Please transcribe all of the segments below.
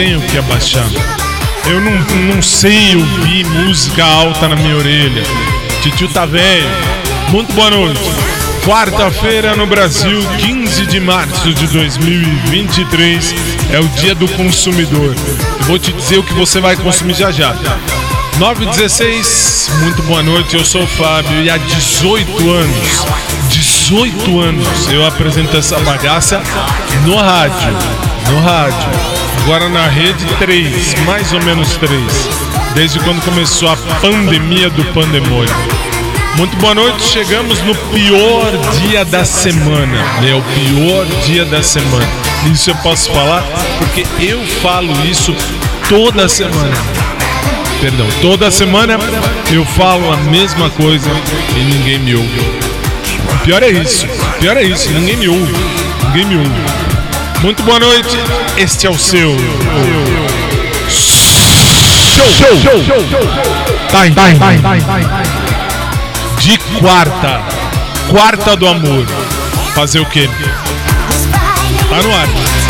Tenho que abaixar. Eu não, não sei ouvir música alta na minha orelha. Titio tá velho. Muito boa noite. Quarta-feira no Brasil, 15 de março de 2023, é o dia do consumidor. Eu vou te dizer o que você vai consumir já já. 916, muito boa noite, eu sou o Fábio e há 18 anos, 18 anos eu apresento essa bagaça no rádio, no rádio. Agora na rede 3, mais ou menos 3, desde quando começou a pandemia do pandemônio. Muito boa noite, chegamos no pior dia da semana. É o pior dia da semana. Isso eu posso falar porque eu falo isso toda semana. Perdão, toda semana eu falo a mesma coisa e ninguém me ouve. O pior é isso, o pior é isso, ninguém me ouve, ninguém me ouve. Muito boa noite, este é o seu. Show, show, show, time, de quarta, quarta do amor. Fazer o quê? Tá no ar.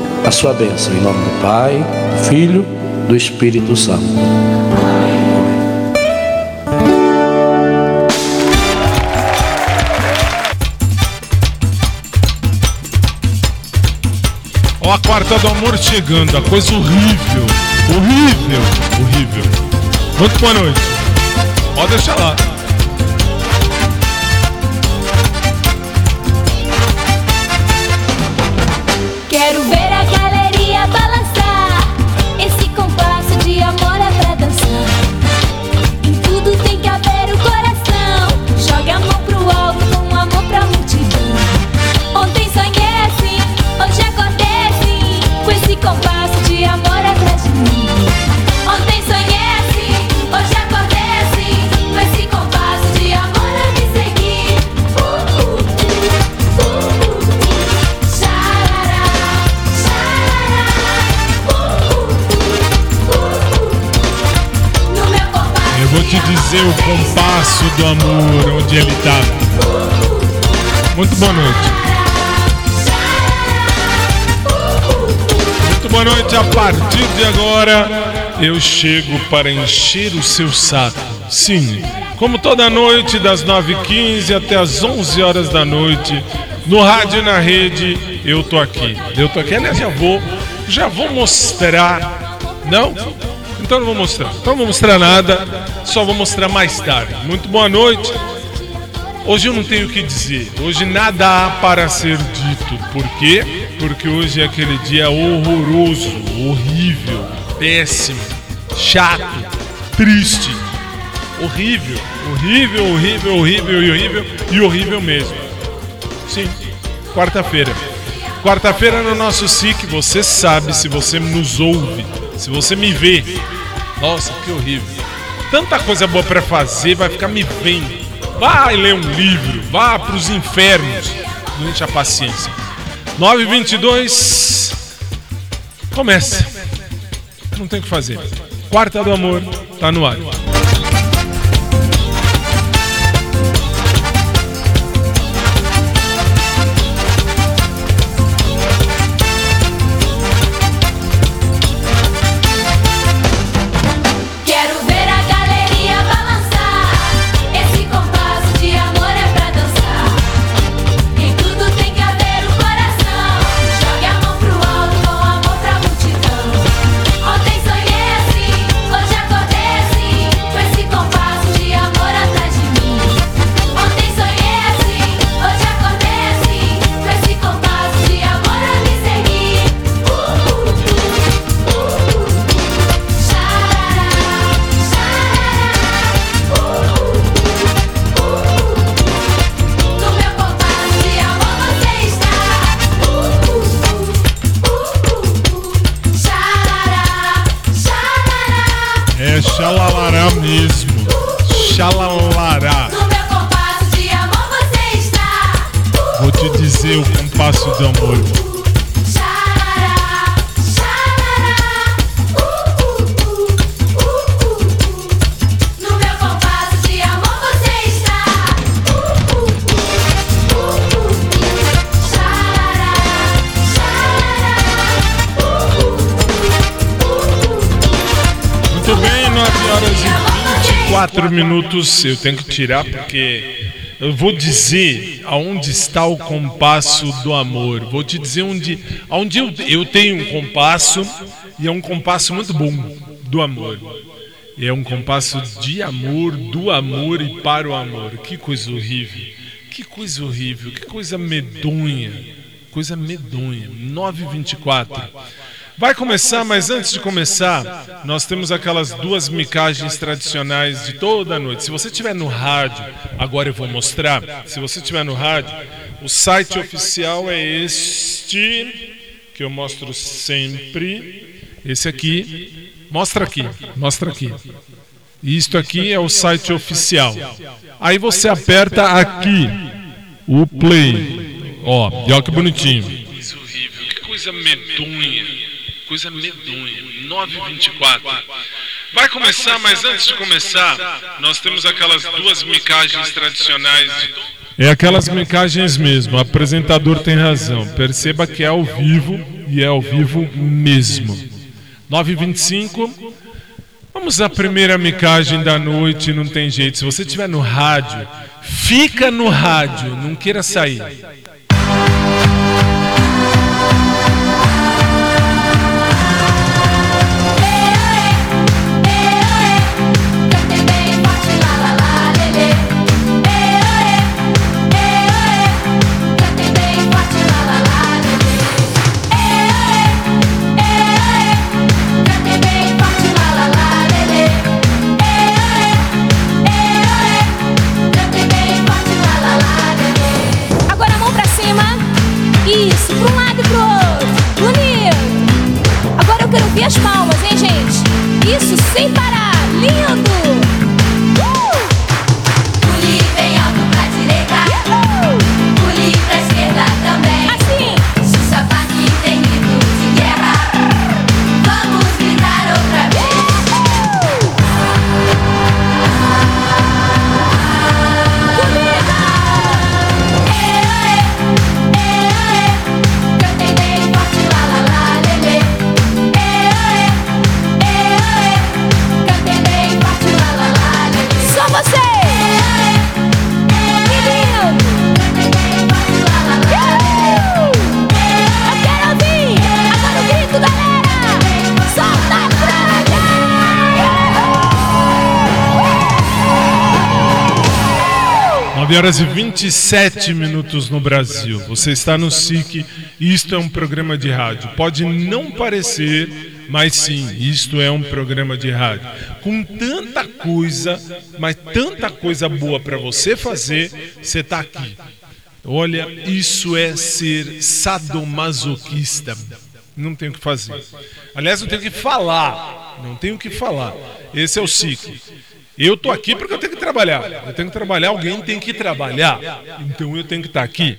a sua bênção, em nome do Pai, do Filho, do Espírito Santo. Ó a quarta do amor chegando, a coisa horrível. Horrível, horrível. Muito boa noite. Pode deixar lá. Dizer o compasso do amor, onde ele tá. Muito boa noite. Muito boa noite. A partir de agora, eu chego para encher o seu saco. Sim, como toda noite, das 9h15 até as 11 horas da noite, no rádio e na rede, eu tô aqui. Eu tô aqui. Aliás, já vou, já vou mostrar. Não? Então não vou mostrar. Então não vou mostrar nada, só vou mostrar mais tarde. Muito boa noite. Hoje eu não tenho o que dizer. Hoje nada há para ser dito. Por quê? Porque hoje é aquele dia horroroso, horrível, péssimo, chato, triste. Horrível, horrível, horrível, horrível e horrível e horrível mesmo. Sim, quarta-feira. Quarta-feira no nosso SIC, você sabe, se você nos ouve, se você me vê. Nossa, que horrível. Tanta coisa boa pra fazer, vai ficar me vendo. Vai ler um livro, vá pros infernos. Não enche a paciência. 922 Começa. Não tem o que fazer. Quarta do amor, tá no ar. 24 minutos. Eu tenho que tirar porque eu vou dizer aonde está o compasso do amor. Vou te dizer onde, onde eu, eu tenho um compasso e é um compasso muito bom do amor. É um compasso de amor, do amor e para o amor. Que coisa horrível. Que coisa horrível, que coisa medonha. Coisa medonha. 924. Vai começar, mas antes de começar, nós temos aquelas duas micagens tradicionais de toda a noite. Se você estiver no rádio, agora eu vou mostrar. Se você estiver no rádio, o site oficial é este que eu mostro sempre. Esse aqui. Mostra aqui, mostra aqui. Isto aqui é o site oficial. Aí você aperta aqui o play. Ó, e olha que bonitinho. Que coisa medonha coisa medonha. 9h24. Vai começar, mas antes de começar, nós temos aquelas duas micagens tradicionais. É aquelas micagens mesmo, o apresentador tem razão. Perceba que é ao vivo e é ao vivo mesmo. 9h25. Vamos à primeira micagem da noite, não tem jeito. Se você estiver no rádio, fica no rádio, não queira sair. Horas e 27 minutos no Brasil. Você está no SIC e isto é um programa de rádio. Pode não parecer, mas sim, isto é um programa de rádio. Com tanta coisa, mas tanta coisa boa para você fazer, você está aqui. Olha, isso é ser sadomasoquista. Não tenho o que fazer. Aliás, não tenho o que falar. Não tenho o que falar. Esse é o ciclo. Eu tô aqui porque eu tenho que trabalhar. Eu tenho que trabalhar, alguém tem que trabalhar. Então eu tenho que estar aqui.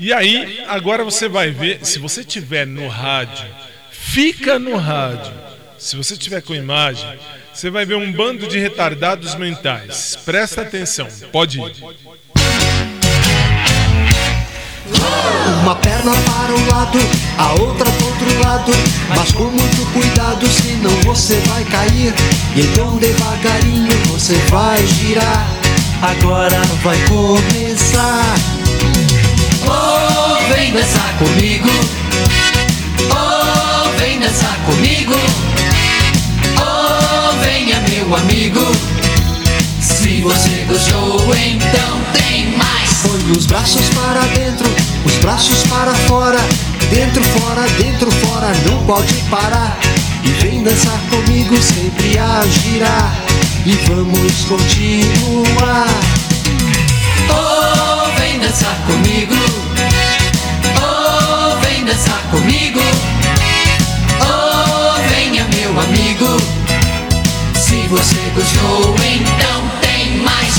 E aí, agora você vai ver, se você estiver no rádio, fica no rádio. Se você estiver com imagem, você vai ver um bando de retardados mentais. Presta atenção, pode ir. Uma perna para um lado, a outra para outro lado. Mas com muito cuidado, senão você vai cair. E então devagarinho você vai girar. Agora vai começar. Oh, vem dançar comigo. Oh, vem dançar comigo. Oh, venha meu amigo. Se você gostou, então tem mais. Põe os braços para braços para fora. Dentro, fora, dentro, fora, não pode parar. E vem dançar comigo, sempre a girar. E vamos continuar. Oh, vem dançar comigo. Oh, vem dançar comigo. Oh, venha meu amigo. Se você gostou, então.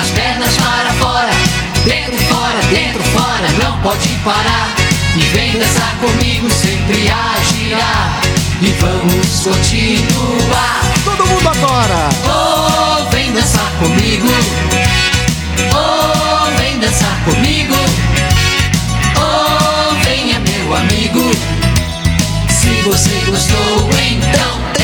as pernas para fora. Dentro, fora, dentro, fora, não pode parar. E vem dançar comigo, sempre a girar. E vamos continuar. Todo mundo agora! Oh, vem dançar comigo. Oh, vem dançar comigo. Oh, venha meu amigo. Se você gostou, então.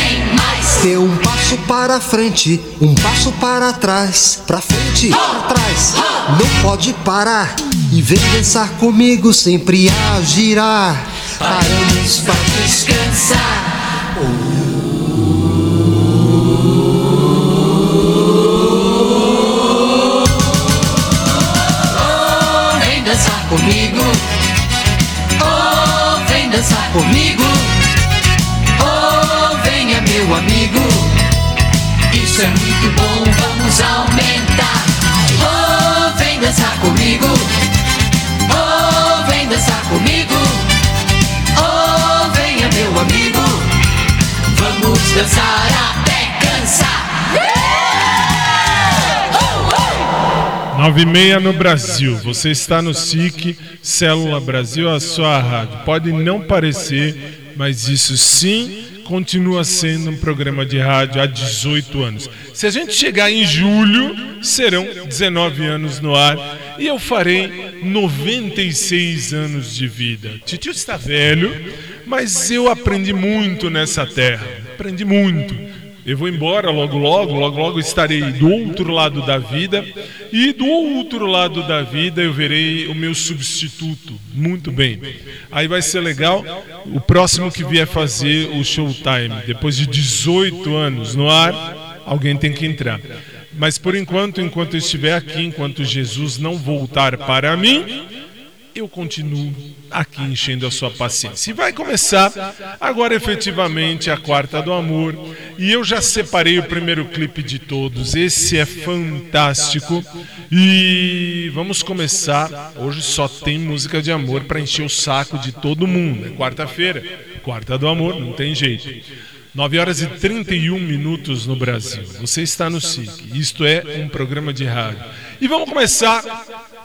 Dê um passo para frente, um passo para trás, pra frente, pra trás. Não pode parar e vem dançar comigo sempre a girar. Paramos pra descansar. Oh, vem dançar comigo. Oh, vem dançar comigo. Oh, venha meu amigo. Isso é muito bom, vamos aumentar. Oh, vem dançar comigo. Oh, vem dançar comigo. Oh, venha meu amigo. Vamos dançar até cansar. Nove e meia no Brasil. Você está no SIC, Célula Brasil, a sua rádio. Pode não parecer, mas isso sim continua sendo um programa de rádio há 18 anos. Se a gente chegar em julho, serão 19 anos no ar e eu farei 96 anos de vida. Titio está velho, mas eu aprendi muito nessa terra. Aprendi muito. Eu vou embora logo, logo, logo, logo estarei do outro lado da vida e do outro lado da vida eu verei o meu substituto. Muito bem. Aí vai ser legal. O próximo que vier fazer o Showtime, depois de 18 anos no ar, alguém tem que entrar. Mas por enquanto, enquanto eu estiver aqui, enquanto Jesus não voltar para mim, eu continuo aqui enchendo a sua paciência. E vai começar agora efetivamente a quarta do amor. E eu já separei o primeiro clipe de todos. Esse é fantástico. E vamos começar. Hoje só tem música de amor para encher o saco de todo mundo. É quarta-feira, quarta do amor, não tem jeito. 9 horas e 31 minutos no Brasil. Você está no SIC. Isto é um programa de rádio. E vamos começar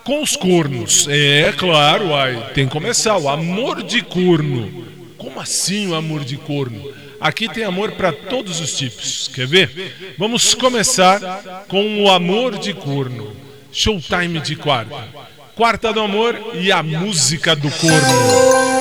com os cornos. É claro, ai, tem que começar. O amor de corno. Como assim o amor de corno? Aqui tem amor para todos os tipos. Quer ver? Vamos começar com o amor de corno. Showtime de quarta. Quarta do amor e a música do corno.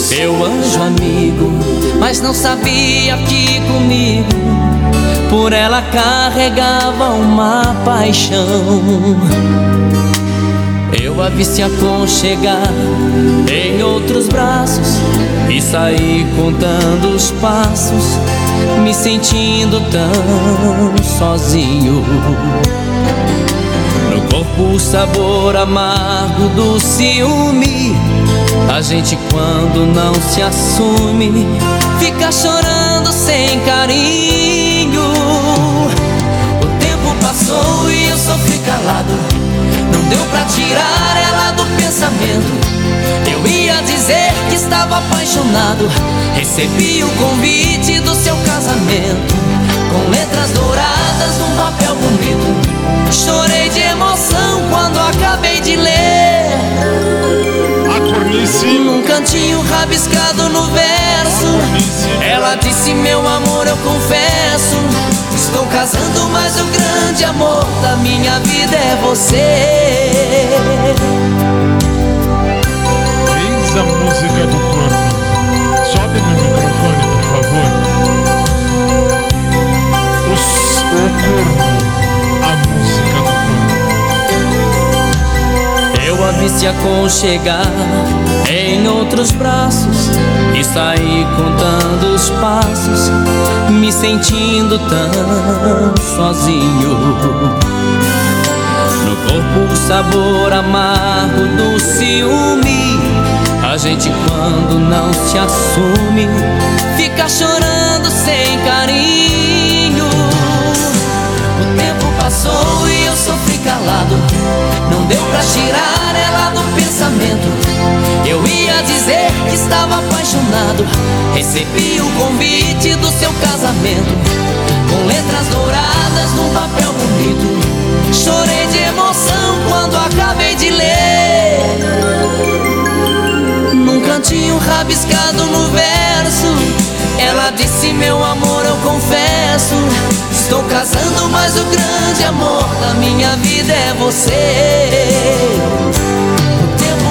seu anjo amigo, mas não sabia que comigo por ela carregava uma paixão. Eu a vi se aconchegar em outros braços e saí contando os passos, me sentindo tão sozinho. No corpo o sabor amargo do ciúme. A gente quando não se assume, fica chorando sem carinho. O tempo passou e eu sofri calado. Não deu pra tirar ela do pensamento. Eu ia dizer que estava apaixonado. Recebi o convite do seu casamento. Com letras douradas num papel bonito. Chorei de emoção quando acabei de ler. Cornice. Num cantinho rabiscado no verso. Ela disse: Meu amor, eu confesso. Estou casando, mas o grande amor da minha vida é você. Eis a música do corno. Sobe no microfone, por favor. Os- o corno. Vi se aconchegar em outros braços e saí contando os passos, me sentindo tão sozinho. No corpo o sabor amargo do ciúme. A gente quando não se assume fica chorando sem carinho. O tempo passou e eu sofri calado. Não deu pra tirar ela do pensamento. Eu ia dizer que estava apaixonado. Recebi o convite do seu casamento. Com letras douradas num papel bonito. Chorei de emoção quando acabei de ler. Num cantinho rabiscado no verso. Ela disse: Meu amor, eu confesso. Estou casando, mas o grande amor da minha vida é você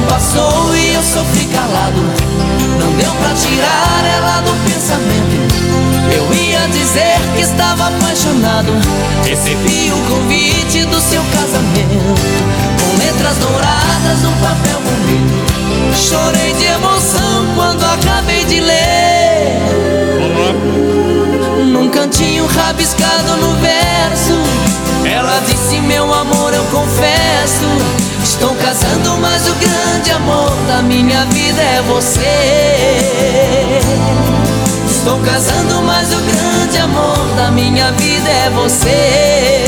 passou e eu sofri calado. Não deu pra tirar ela do pensamento. Eu ia dizer que estava apaixonado. Recebi o convite do seu casamento. Com letras douradas no papel bonito. Chorei de emoção quando rabiscado no verso. Ela disse: Meu amor, eu confesso. Estou casando, mas o grande amor da minha vida é você. Estou casando, mas o grande amor da minha vida é você.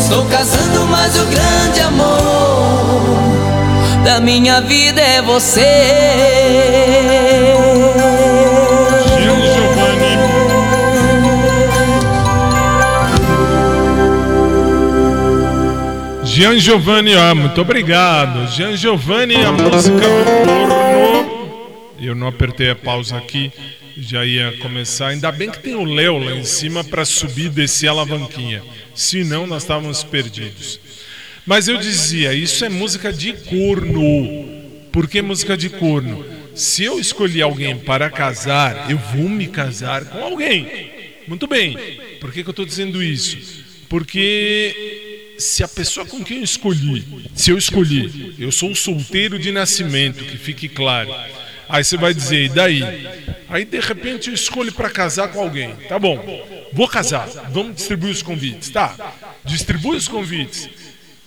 Estou casando, mas o grande amor da minha vida é você. Gian Giovanni, muito obrigado. Gian Giovanni, a música do porno. Eu não apertei a pausa aqui, já ia começar. Ainda bem que tem o Léo lá em cima para subir e descer a alavanquinha. Senão nós estávamos perdidos. Mas eu dizia, isso é música de corno. Por que música de corno? Se eu escolher alguém para casar, eu vou me casar com alguém. Muito bem. Por que, que eu estou dizendo isso? Porque se a pessoa com quem eu escolhi, se eu escolhi, eu sou solteiro de nascimento, que fique claro. Aí você vai dizer, e daí? Aí de repente eu escolho para casar com alguém. Tá bom, vou casar, vamos distribuir os convites. Tá, distribui os convites.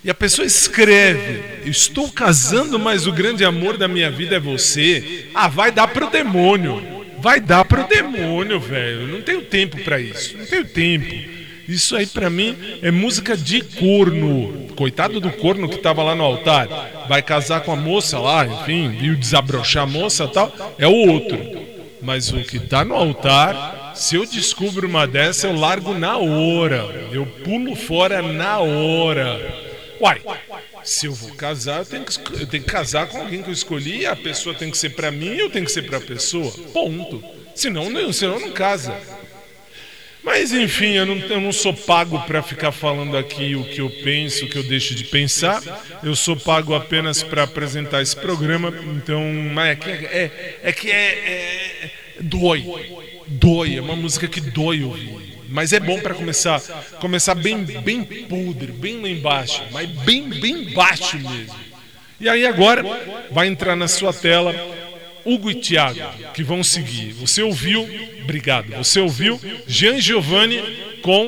E a pessoa escreve: Estou casando, mas o grande amor da minha vida é você. Ah, vai dar pro demônio. Vai dar pro demônio, velho. Não tenho tempo para isso. Não tenho tempo. Isso aí para mim é música de corno. Coitado do corno que tava lá no altar. Vai casar com a moça lá, enfim, viu desabrochar a moça tal. É o outro. Mas o que tá no altar, se eu descubro uma dessa, eu largo na hora. Eu pulo fora na hora. Uai, se eu vou casar, eu tenho que, eu tenho que casar com alguém que eu escolhi. A pessoa tem que ser para mim eu tenho que ser para a pessoa. Ponto. Senão, não, senão não casa. Mas enfim, eu não, eu não sou pago para ficar falando aqui o que eu penso, o que eu deixo de pensar. Eu sou pago apenas para apresentar esse programa. Então, é que é, é, é que é, é, dói, dói. É uma música que dói ouvir. Mas é bom para começar, começar bem, bem podre, bem lá embaixo, mas bem, bem baixo mesmo. E aí agora vai entrar na sua tela Hugo e Tiago, que vão seguir. Você ouviu, obrigado. Você ouviu Jean Giovanni com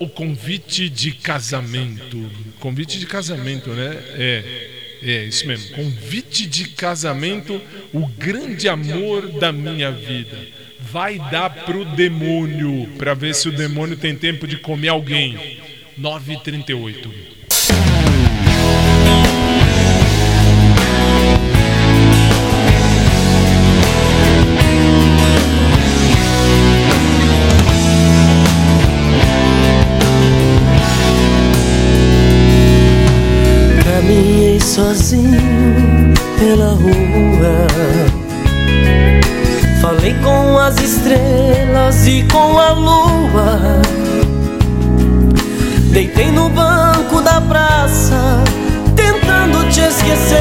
o convite de casamento. Convite de casamento, né? É. É, isso mesmo. Convite de casamento, o grande amor da minha vida. Vai dar pro demônio, para ver se o demônio tem tempo de comer alguém. 9h38. Sozinho pela rua. Falei com as estrelas e com a lua. Deitei no banco da praça, tentando te esquecer.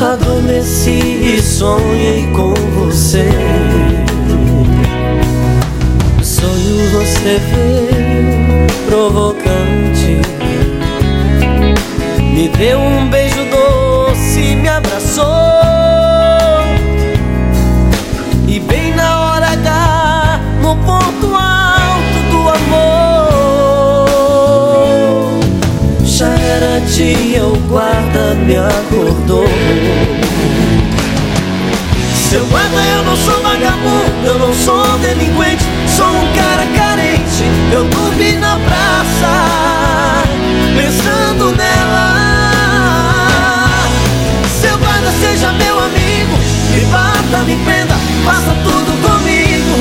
Adormeci e sonhei com você. Sonho você veio provocante me deu um beijo doce, me abraçou E bem na hora H, no ponto alto do amor dia, o guarda me acordou. Seu guarda, eu não sou vagabundo, eu não sou delinquente, sou um cara carente. Eu dormi na praça, me prenda, faça tudo comigo,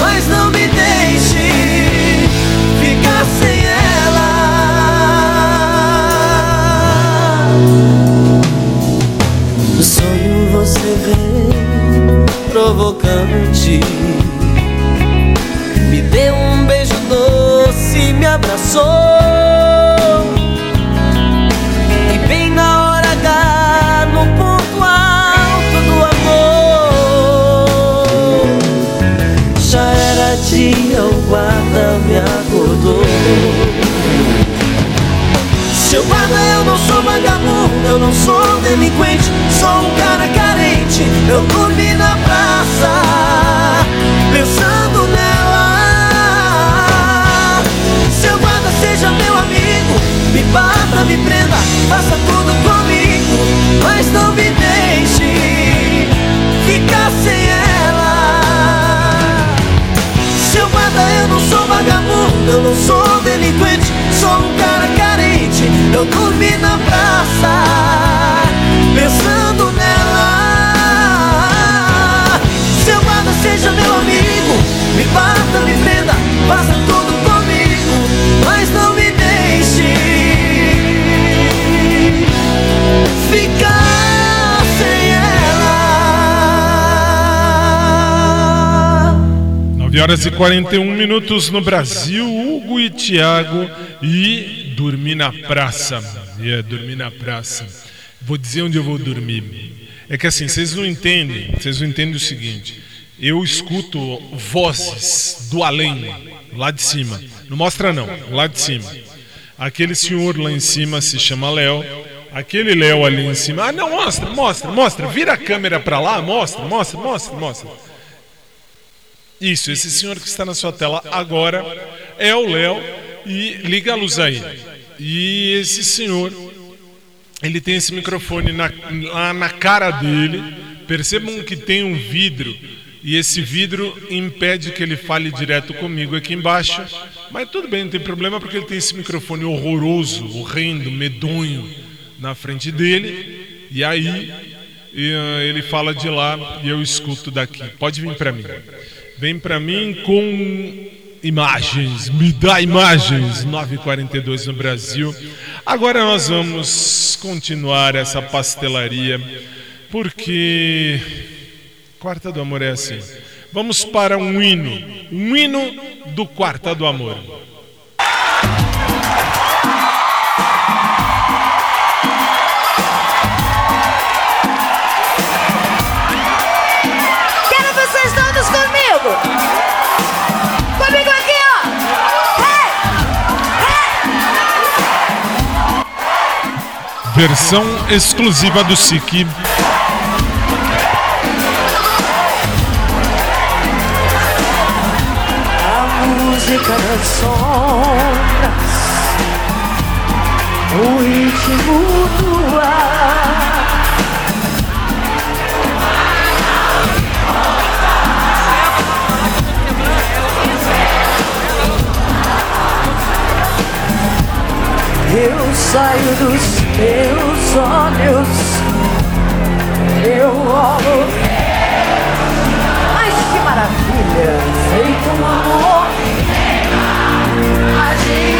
mas não me deixe ficar sem ela. No sonho você vem provocante. Dia, o guarda me acordou. Seu guarda, eu não sou vagabundo, eu não sou delinquente, sou um cara carente. Eu dormi na praça, pensando nela. Seu guarda, seja meu amigo, me bata, me prenda, faça tudo comigo, mas não me deixe eu não sou delinquente, sou um cara carente. Eu dormi na praça, pensando nela. Seu guarda, seja meu amigo, me bata, me prenda, faça tudo comigo, mas não me deixe ficar sem ela. 9 horas e 41 minutos no Brasil, Hugo e dormir na praça. É, dormir na praça. Vou dizer onde eu vou dormir. É que assim, vocês não entendem, vocês não entendem o seguinte. Eu escuto vozes do além, lá de cima. Não mostra não, lá de cima. Aquele senhor lá em cima se chama Léo. Aquele Léo ali em cima. Ah, não, mostra, mostra, mostra. Vira a câmera pra lá, mostra, mostra, mostra, mostra. Isso, esse senhor que está na sua tela agora é o Léo e liga a luz aí. E esse senhor, ele tem esse microfone na, lá na cara dele. Percebam que tem um vidro e esse vidro impede que ele fale direto comigo aqui embaixo. Mas tudo bem, não tem problema porque ele tem esse microfone horroroso, horrendo, medonho na frente dele. E aí ah, ele fala de lá e eu escuto daqui. Pode vir para mim. Vem para mim com imagens, me dá imagens. 942 no Brasil. Agora nós vamos continuar essa pastelaria porque Quarta do Amor é assim. Vamos para um hino, um hino do Quarta do Amor. Versão exclusiva do SIC. A música das sombras, o ritmo do ar. Eu saio dos teus olhos, eu olho Mas que maravilha! Feito um amor. Magia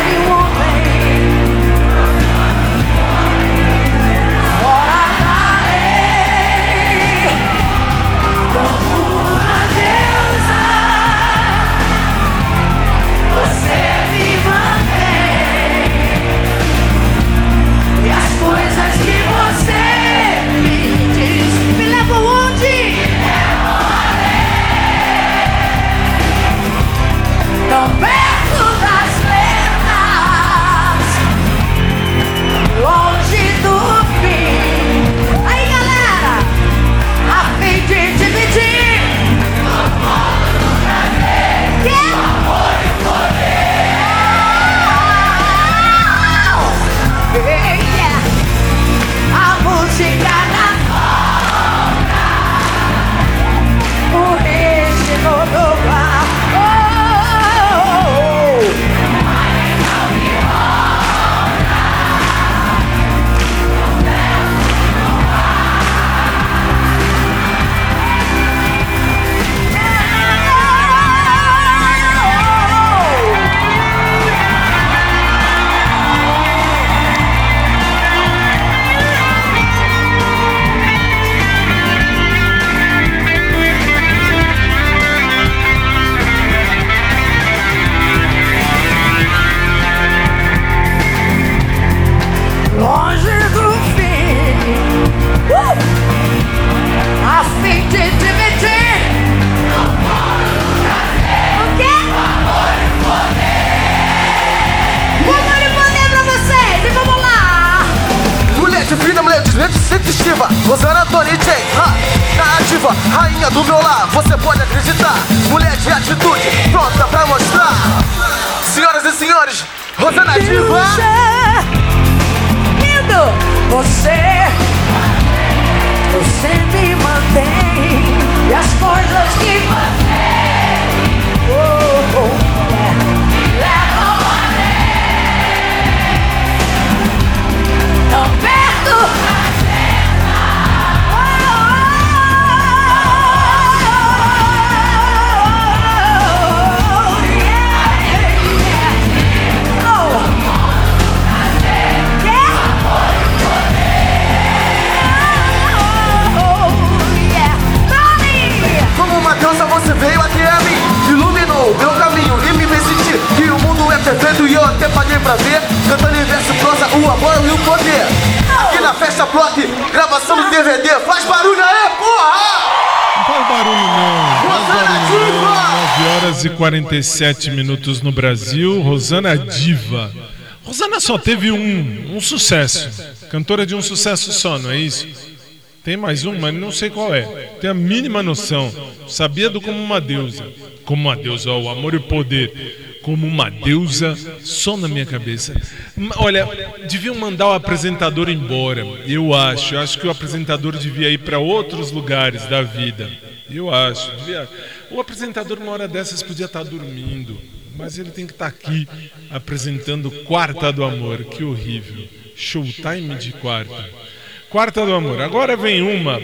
47 minutos no Brasil. Rosana Diva. Rosana só teve um, um sucesso. Cantora de um sucesso só, não é isso? Tem mais um, mas não sei qual é. Tem a mínima noção. Sabia do como uma deusa. Como uma deusa, o amor e o poder. Como uma deusa, só na minha cabeça. Olha, deviam mandar o apresentador embora. Eu acho. Eu acho que o apresentador devia ir para outros lugares da vida. Eu acho. Devia... O apresentador, uma hora dessas, podia estar dormindo. Mas ele tem que estar aqui apresentando Quarta do Amor. Que horrível. Showtime de quarta. Quarta do amor. Agora vem uma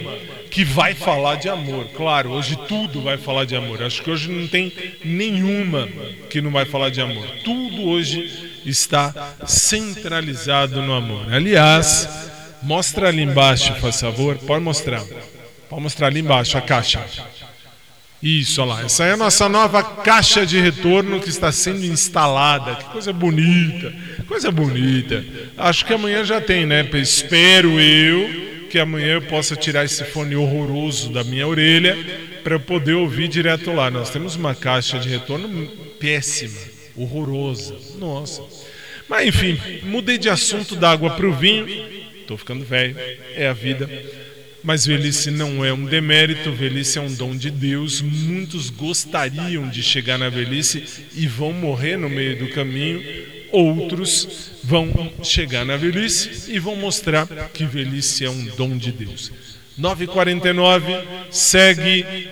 que vai falar de amor. Claro, hoje tudo vai falar de amor. Acho que hoje não tem nenhuma que não vai falar de amor. Tudo hoje está centralizado no amor. Aliás, mostra ali embaixo, faz favor. Pode mostrar. Pode mostrar ali embaixo a caixa. Isso, olha lá. Essa é a nossa nova caixa de retorno que está sendo instalada. Que coisa bonita. Coisa bonita. Acho que amanhã já tem, né? Espero eu que amanhã eu possa tirar esse fone horroroso da minha orelha para eu poder ouvir direto lá. Nós temos uma caixa de retorno péssima, horrorosa. Nossa. Mas enfim, mudei de assunto da água para o vinho. Tô ficando velho, é a vida. Mas velhice não é um demérito, velhice é um dom de Deus. Muitos gostariam de chegar na velhice e vão morrer no meio do caminho. Outros vão chegar na velhice e vão mostrar que velhice é um dom de Deus. 9h49, segue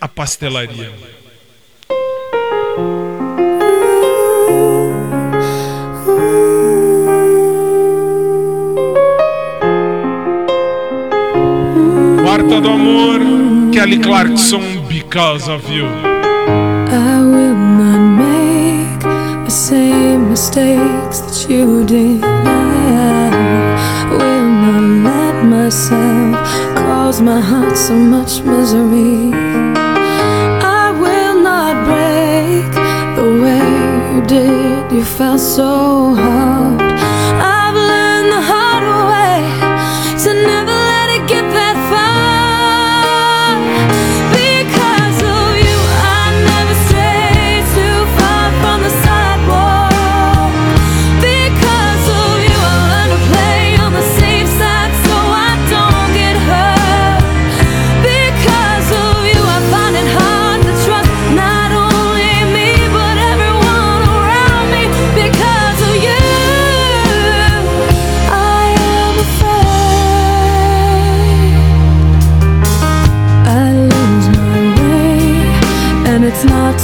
a pastelaria. Quarta do Amor, Kelly Clarkson, Because of You. I will not make the same mistakes that you did. I will not let myself cause my heart so much misery. I will not break the way you did. You so hard.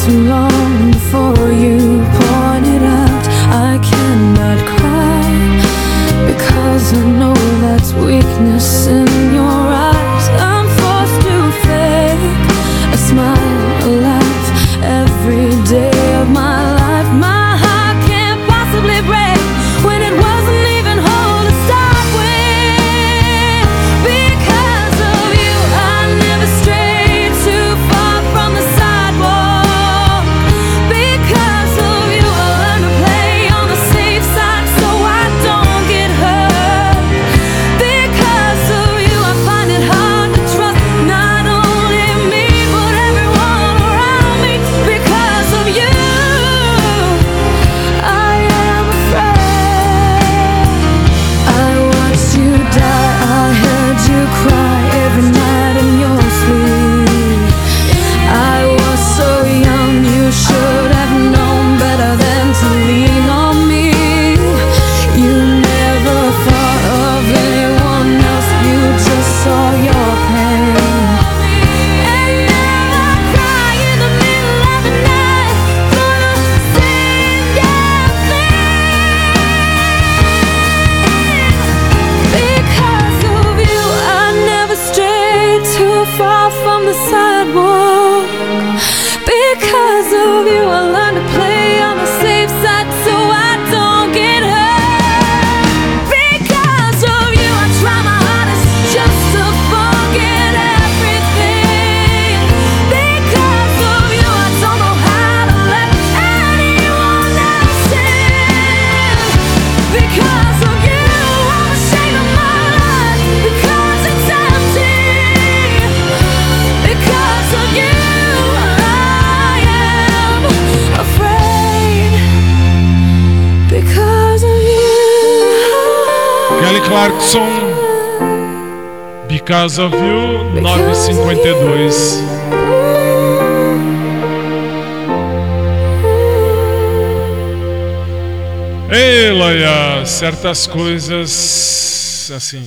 too long before you pointed out. I cannot cry because I know that's weakness. Clarkson, Because of You, 952. Ei, Laia, certas coisas, assim,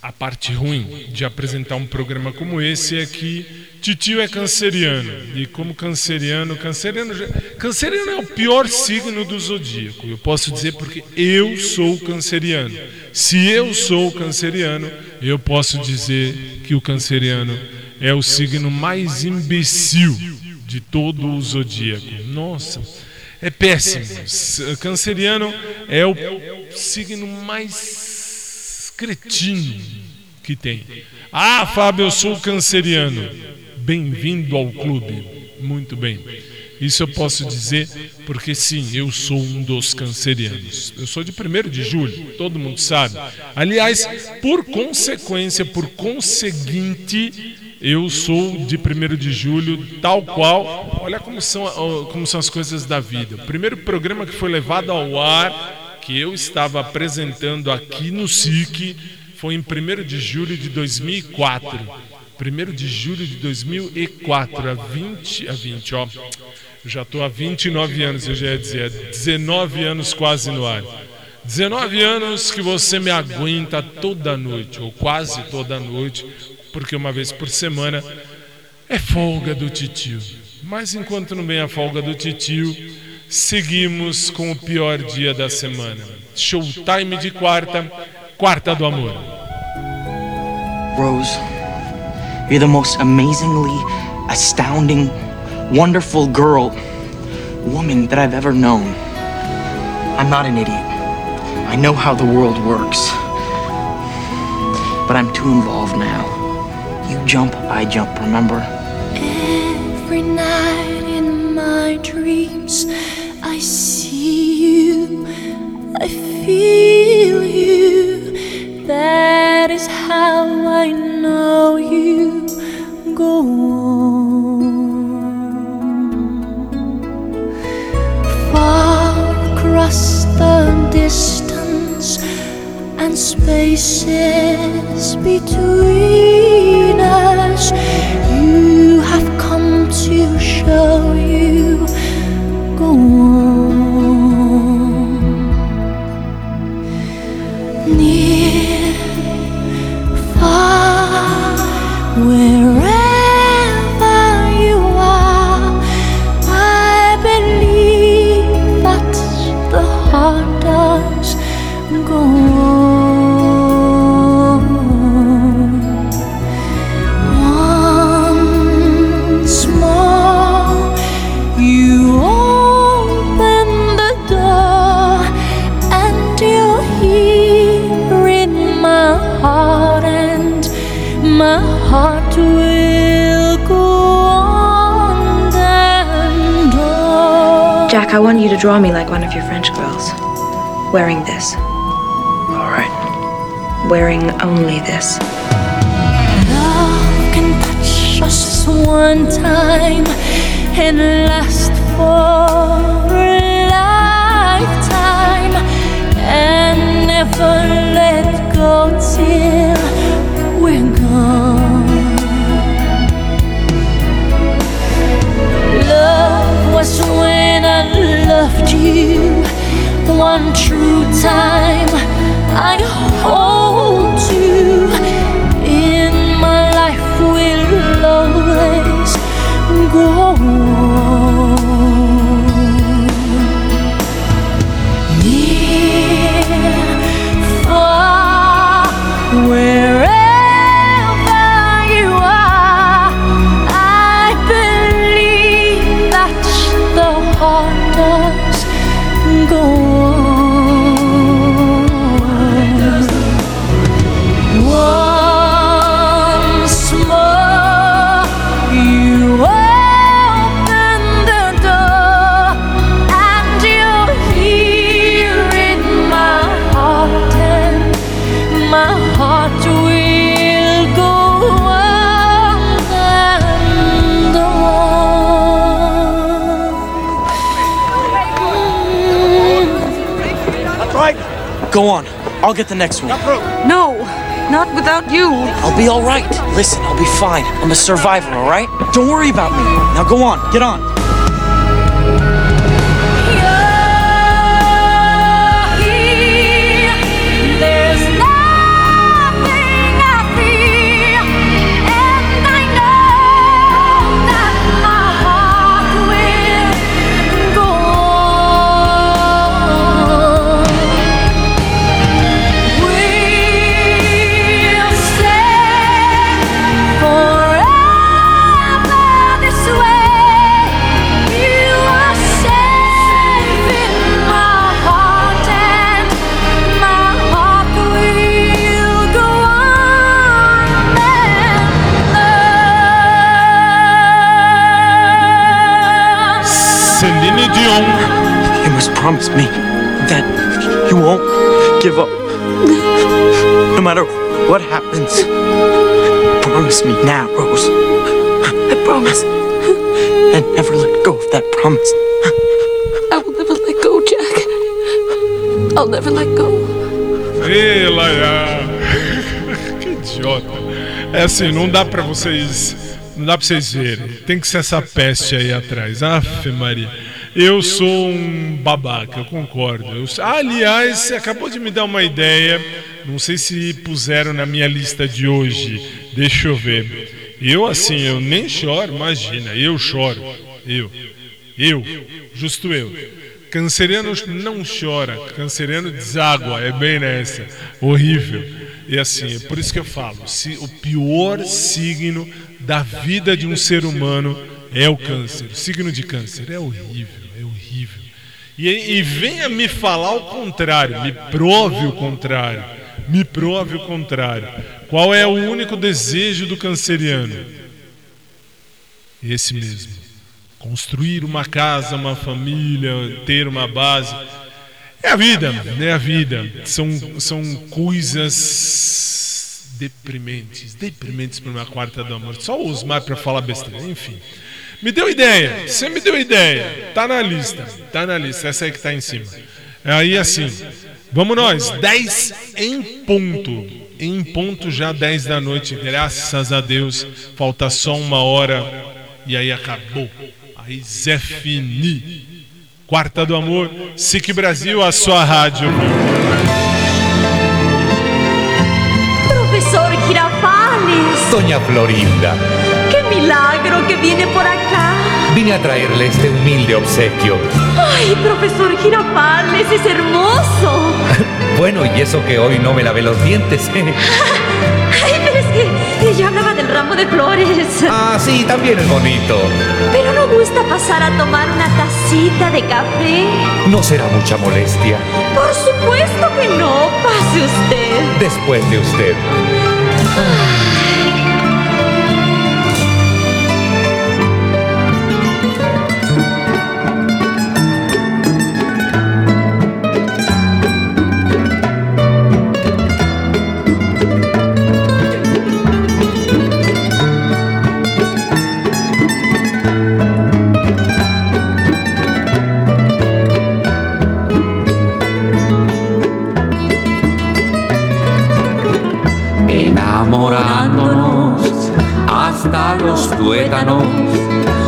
a parte ruim de apresentar um programa como esse é que Titio é canceriano. E como canceriano, canceriano, canceriano é o pior signo do zodíaco. Eu posso dizer porque eu sou canceriano. Se eu sou canceriano, eu posso dizer que o canceriano é o signo mais imbecil de todo o zodíaco. Nossa, é péssimo. Canceriano é o signo mais cretino que tem. Ah, Fábio, eu sou canceriano. Bem-vindo ao clube. Muito bem. Isso eu posso dizer porque sim, eu sou um dos cancerianos. Eu sou de 1 de julho, todo mundo sabe. Aliás, por consequência, por conseguinte, eu sou de 1 de julho, tal qual. Olha como são, como são as coisas da vida. O primeiro programa que foi levado ao ar, que eu estava apresentando aqui no SIC, foi em 1 de julho de 2004. 1 de julho de 2004, a 20, a 20, ó. Já estou há 29 anos, eu já ia dizer, 19 anos quase no ar. 19 anos que você me aguenta toda noite, ou quase toda noite, porque uma vez por semana é folga do titio. Mas enquanto não vem a folga do titio, seguimos com o pior dia da semana. Showtime de quarta, quarta do amor. Rose, you're the most amazingly astounding, wonderful girl, woman that I've ever known. I'm not an idiot. I know how the world works. But I'm too involved now. You jump, I jump, remember? Every night in my dreams, I see you, I feel you. That is how I know you go on. Distance and spaces between us, you have come to show you go on. Near, far, wherever you to draw me like one of your French girls. Wearing this. All right. Wearing only this. Love can touch us one time and last for a lifetime and never let go till we're gone. Was when I loved you one true time. I hold you in my life will always go on. Go on. I'll get the next one. No, not without you. I'll be all right. Listen, I'll be fine. I'm a survivor, all right? Don't worry about me. Now go on. Get on. Dion. You must promise me that you won't give up. No matter what happens. Promise me now, Rose. I promise. And never let go of that promise. I will never let go, Jack. I'll never let go. Ei, Laia. que idiota. É assim, não dá pra vocês. Não dá pra vocês verem. Tem que ser essa peste aí atrás. Aff, Maria. Eu sou um babaca, eu concordo. Eu- aliás, você acabou de me dar uma ideia. Não sei se puseram na minha lista de hoje. Deixa eu ver. Eu, assim, eu nem choro, imagina. Eu choro. Eu. Eu. Justo eu. Canceriano não chora, canceriano deságua, é bem nessa. Horrível. E assim, é por isso que eu falo: se o pior signo da vida de um ser humano é o câncer. O signo de câncer é horrível, é horrível. E, e venha me falar o contrário, me prove o contrário. Me prove o contrário. Qual é o único desejo do canceriano? Esse mesmo construir uma casa, uma família, ter uma base. É a vida, é a vida. São, são coisas deprimentes, deprimentes para uma quarta do amor. Só o Osmar para falar besteira, enfim. Me deu ideia, você me deu ideia. Tá na lista, tá na lista, essa aí que tá em cima. Aí assim, vamos nós, 10 em ponto. Em ponto já 10 da noite, graças a Deus. Falta só uma hora e aí acabou. Aí Zé Fini. Quarta do Amor, SIC Brasil, a sua rádio. Profesor Girafales, Doña Florinda, qué milagro que viene por acá. Vine a traerle este humilde obsequio. Ay, profesor Girafales, es hermoso. Bueno, y eso que hoy no me lavé los dientes. ¿eh? Ay, pero es que yo hablaba del ramo de flores. Ah, sí, también es bonito. Pero no gusta pasar a tomar una tacita de café. No será mucha molestia. Por supuesto que no. Pase usted. Después de usted. enamorándonos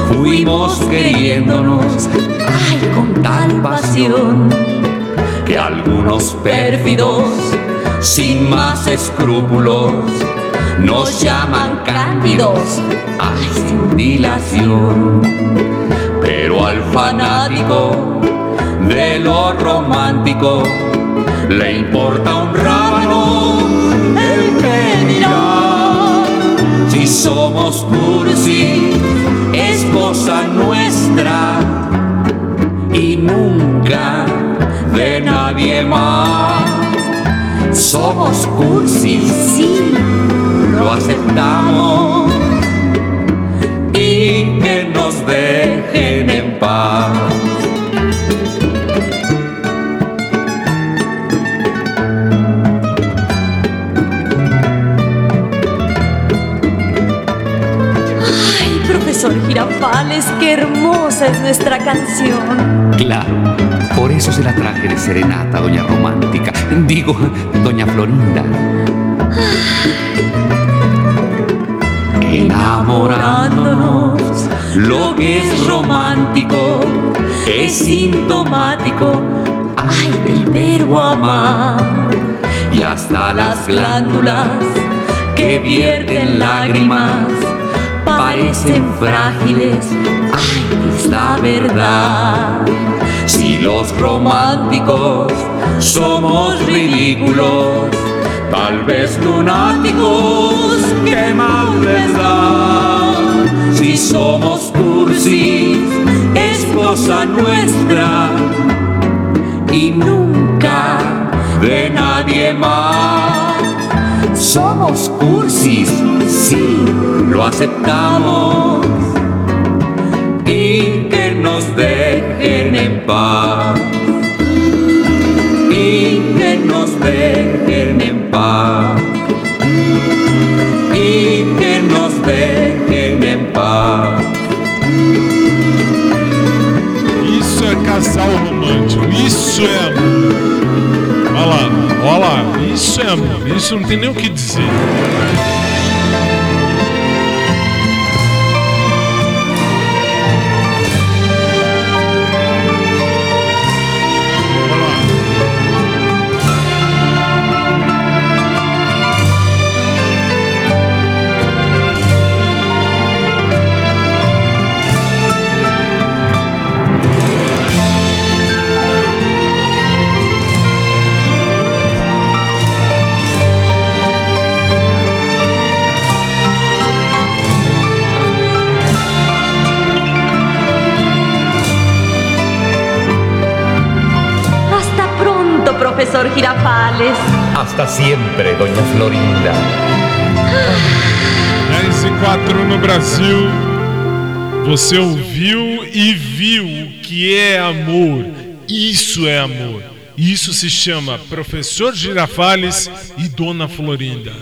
fuimos queriéndonos, ay, con tal pasión, que algunos pérfidos, sin más escrúpulos, nos llaman cándidos, ay, sin dilación. Pero al fanático de lo romántico le importa un rábano si somos cursi es cosa nuestra. Y nunca de nadie más. Somos cursis sí lo aceptamos. Y que nos dejen sabes qué hermosa es nuestra canción. Claro, por eso se la traje de serenata, doña Romántica. Digo, doña Florinda. Enamorándonos, lo que es romántico es sintomático, ay, del verbo amar. Y hasta las glándulas que vierten lágrimas parecen frágiles, ay, es la verdad. Si los románticos somos ridículos, tal vez lunáticos, ¿qué más les da? Si somos cursis, es cosa nuestra y nunca de nadie más. Somos cursis, sí, lo aceptamos. Y que nos dejen en paz. Y que nos dejen en paz. Y que nos dejen en paz. Isso é casal romântico, isso é. Olha lá, olha lá, isso é isso não tem nem o que dizer. Girafales. Hasta siempre, doña Florinda. 10 e 4 no Brasil. Você ouviu e viu o que é amor. Isso é amor. Isso se chama Professor Girafales e Dona Florinda.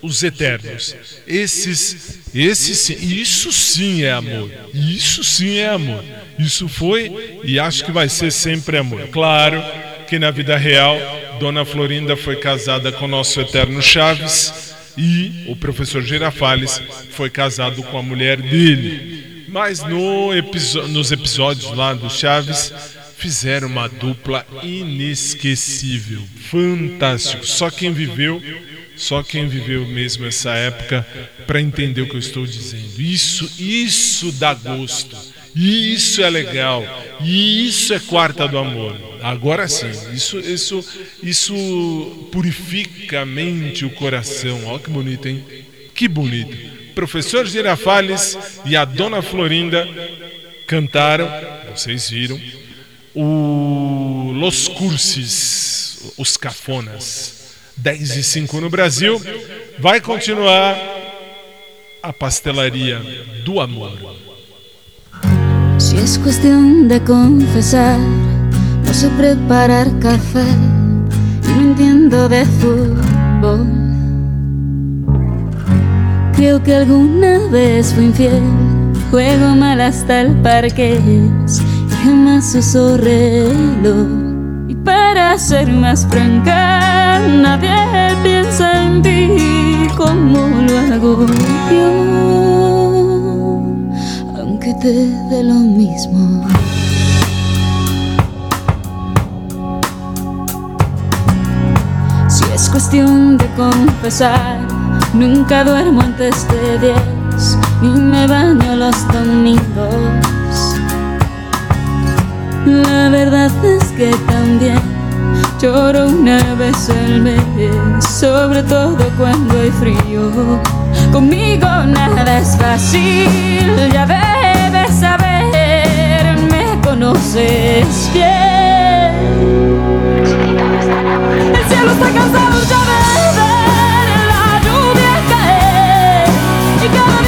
Os eternos. Esses, esses, sim- isso sim é amor. Isso sim é amor. Isso foi e acho que vai ser sempre amor. Claro que na vida real, Dona Florinda foi casada com nosso eterno Chaves e o professor Girafales foi casado com a mulher dele. Mas no nos episódios lá do Chaves fizeram uma dupla inesquecível, fantástico. Só quem viveu, só quem viveu mesmo essa época para entender o que eu estou dizendo. Isso, isso dá gosto. E isso é legal. E isso é quarta do amor. Agora sim, isso, isso, isso purifica a mente o coração. Olha que bonito, hein? Que bonito. Professor Girafales e a Dona Florinda cantaram, vocês viram, o Los Cursis, os Cafonas. 10 e 5 no Brasil. Vai continuar a pastelaria do amor. Si es cuestión de confesar, no sé preparar café y no entiendo de fútbol. Creo que alguna vez fui infiel, juego mal hasta el parqués y jamás uso reloj. Y para ser más franca, nadie piensa en ti como lo hago yo dé lo mismo. Si es cuestión de confesar, nunca duermo antes de diez y me baño los domingos. La verdad es que también lloro una vez al mes, sobre todo cuando hay frío. Conmigo nada es fácil, ya saber, me conoces bien. El cielo está cansado ya de ver la lluvia caer y cada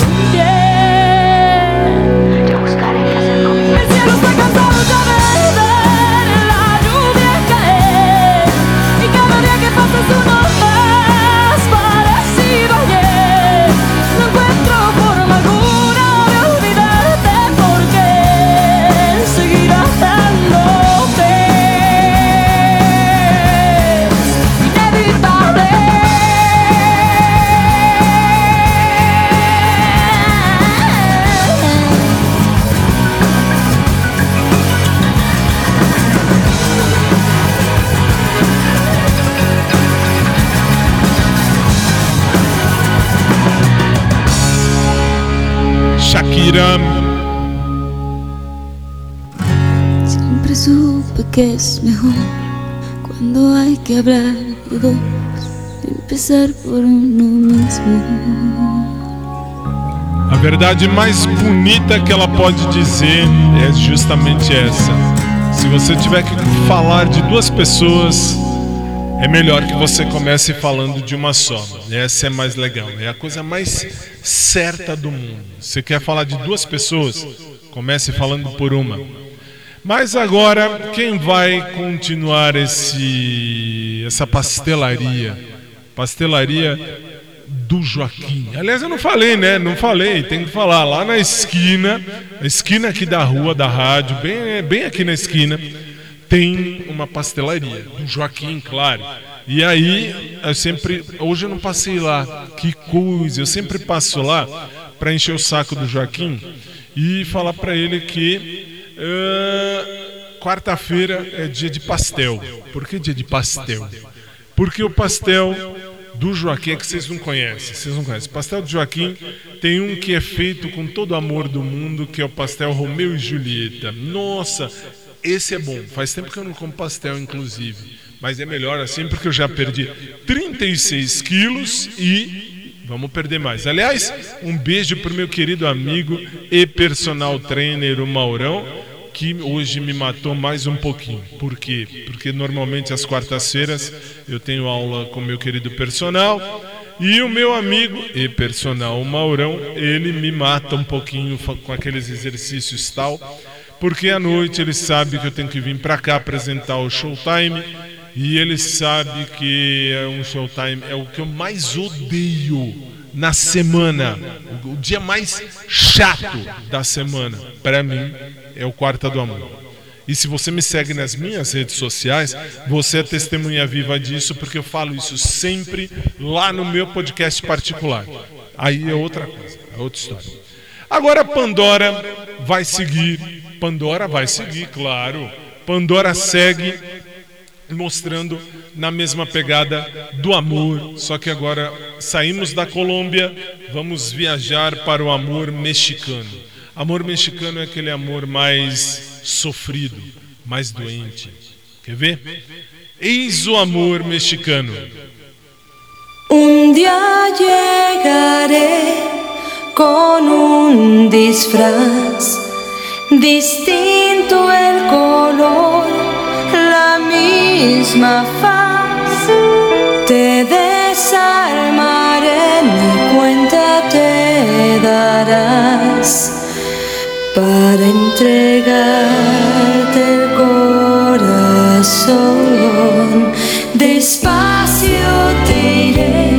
Shakira. Siempre supe que es mejor cuando hay que hablar de dos, empezar por uno mismo. A verdade mais bonita que ela pode dizer é justamente essa. Se você tiver que falar de duas pessoas, é melhor que você comece falando de uma só. Essa é mais legal. É a coisa mais certa do mundo. Você quer falar de duas pessoas? Comece falando por uma. Mas agora, quem vai continuar esse essa pastelaria? Pastelaria do Joaquim. Aliás, eu não falei, né? Não falei, tem que falar. Lá na esquina, a esquina aqui da rua, da rádio, bem, bem aqui na esquina, tem uma pastelaria. Do Joaquim, claro. E aí, eu sempre. Hoje eu não passei lá. Que coisa! Eu sempre passo lá para encher o saco do Joaquim e falar para ele que. ah, Quarta-feira é dia de pastel. Por que dia de pastel? Porque o pastel do Joaquim é que vocês não conhecem. Vocês não conhecem. O pastel do Joaquim tem um que é feito com todo o amor do mundo, que é o pastel Romeu e Julieta. Nossa, esse é bom. Faz tempo que eu não como pastel, inclusive. Mas é melhor assim porque eu já perdi 36 quilos e vamos perder mais. Aliás, um beijo pro meu querido amigo e personal trainer, o Maurão, que hoje me matou mais um pouquinho. Por quê? Porque normalmente às quartas-feiras eu tenho aula com meu querido personal e o meu amigo e personal, o Maurão, ele me mata um pouquinho com aqueles exercícios tal, porque à noite ele sabe que eu tenho que vir para cá apresentar o Showtime e ele sabe que é um Showtime, é o que eu mais odeio na semana, o, dia mais chato da semana, para mim, é o Quarta do Amor. E se você me segue nas minhas redes sociais, você é testemunha viva disso, porque eu falo isso sempre lá no meu podcast particular. Aí é outra coisa, é outra história. Agora Pandora vai seguir. Pandora vai seguir, claro. Pandora segue mostrando na mesma pegada do amor, só que agora saímos da Colômbia, vamos viajar para o amor mexicano. Amor mexicano é aquele amor mais sofrido, mais doente. Quer ver? Eis o amor mexicano. Un día llegaré con un disfraz, distinto el color, la misma faz. Te desarmaré, ni cuenta te darás para entregarte el corazón. Despacio te iré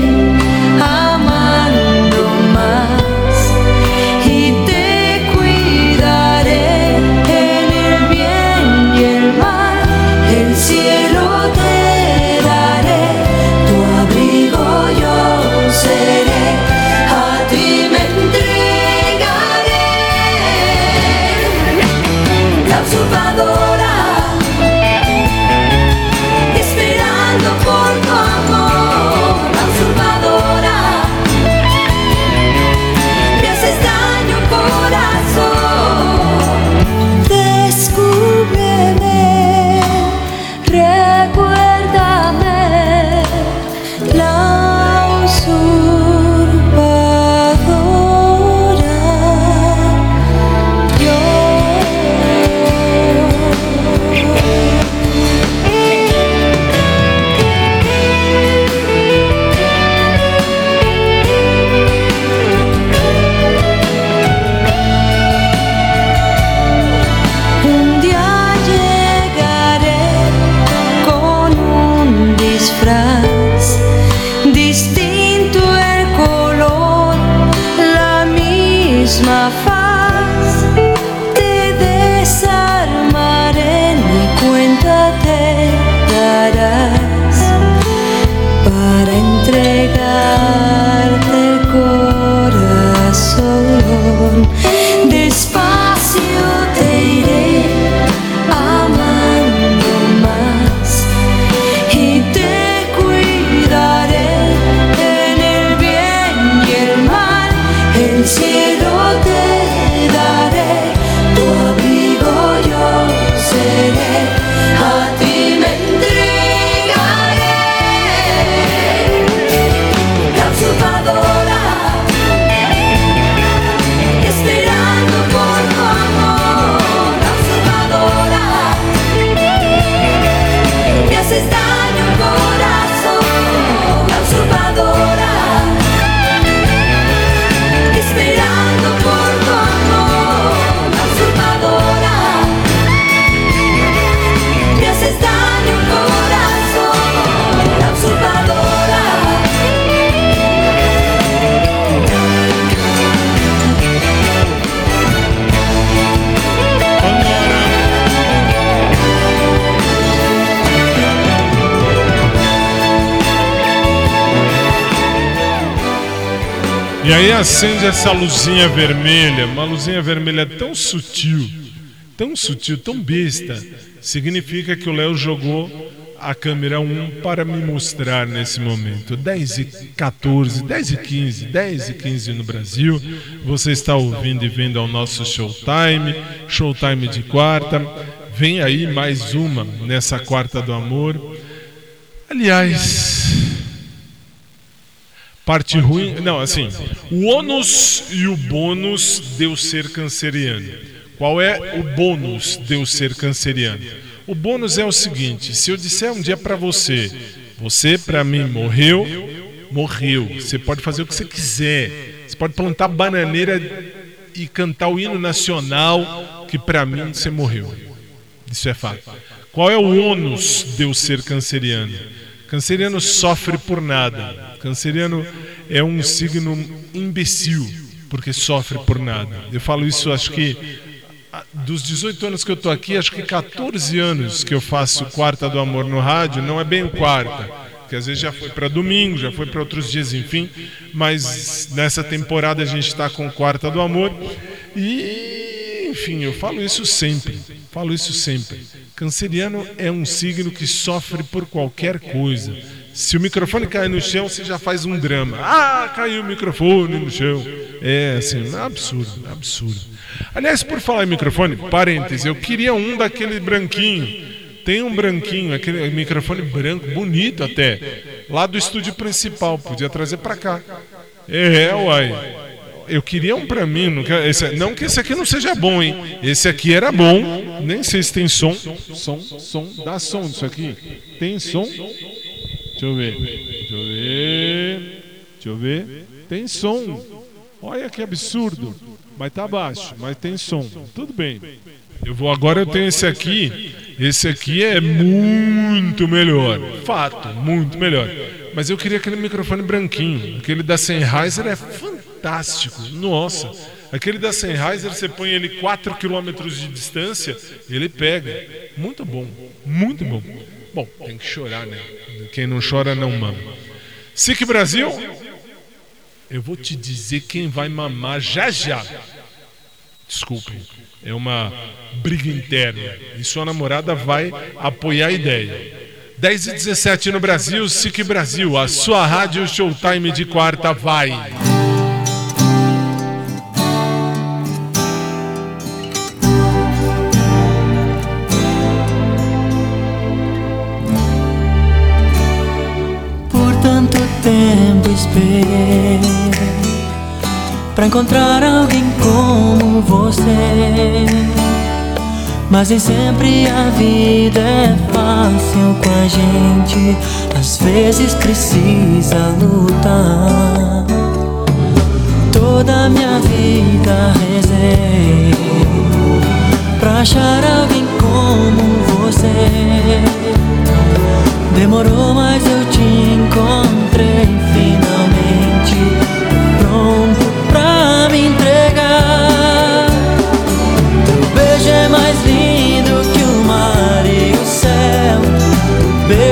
acende essa luzinha vermelha, uma luzinha vermelha tão sutil, tão sutil, tão besta. Significa que o Léo jogou a câmera 1 para me mostrar nesse momento. 10 e 14, 10 e 15, 10 e 15 no Brasil. Você está ouvindo e vendo ao nosso Showtime, Showtime de quarta. Vem aí mais uma nessa quarta do amor. Aliás, Parte ruim. Não, assim. O ônus e o bônus de eu ser canceriano. Qual é o bônus de eu ser canceriano? O bônus é o seguinte: se eu disser um dia pra você, você pra mim morreu, morreu. Você pode fazer o que você quiser. Você pode plantar bananeira e cantar o hino nacional, que pra mim você morreu. Isso é fato. Qual é o ônus de eu ser canceriano? Canceriano sofre por nada. Canceriano é um signo imbecil, porque sofre por nada. Eu falo isso, acho que dos 18 anos que eu tô aqui, acho que 14 anos que eu faço Quarta do Amor no rádio, não é bem o quarta, que às vezes já foi para domingo, já foi para outros dias, enfim, mas nessa temporada a gente está com Quarta do Amor e, enfim, eu falo isso sempre, falo isso sempre. Canceriano é um signo que sofre por qualquer coisa. Se o microfone cair no chão, você já faz um drama. Ah, caiu o microfone no chão. É assim, absurdo, absurdo. Aliás, por falar em microfone, parênteses, eu queria um daquele branquinho. Tem um branquinho, aquele microfone branco, bonito até, lá do estúdio principal. Podia trazer pra cá. É, uai. Eu queria um pra mim, não, quero- esse- não que esse aqui não seja bom, hein? Esse aqui era bom, nem sei se tem som. Som, som, dá som disso aqui. Tem som? Deixa eu ver. Deixa eu ver. Deixa eu ver. Tem som. Olha que absurdo. Mas tá baixo, mas tem som. Tudo bem. Eu vou agora eu tenho esse aqui. Esse aqui é muito melhor. Fato, muito melhor. Mas eu queria aquele microfone branquinho. Aquele da Sennheiser é fantástico. Nossa. Aquele da Sennheiser, você põe ele 4 km de distância, ele pega. Muito bom. Muito bom. Bom, tem que chorar, né? Quem não chora não mama. SIC Brasil, eu vou te dizer quem vai mamar já já. Desculpem, é uma briga interna. E sua namorada vai apoiar a ideia. 10 e 17 no Brasil, SIC Brasil, a sua rádio Showtime de quarta vai. Pra encontrar alguém como você. Mas nem sempre a vida é fácil com a gente. Às vezes precisa lutar. Toda minha vida rezei Pra achar alguém como você. Demorou, mas eu te encontrei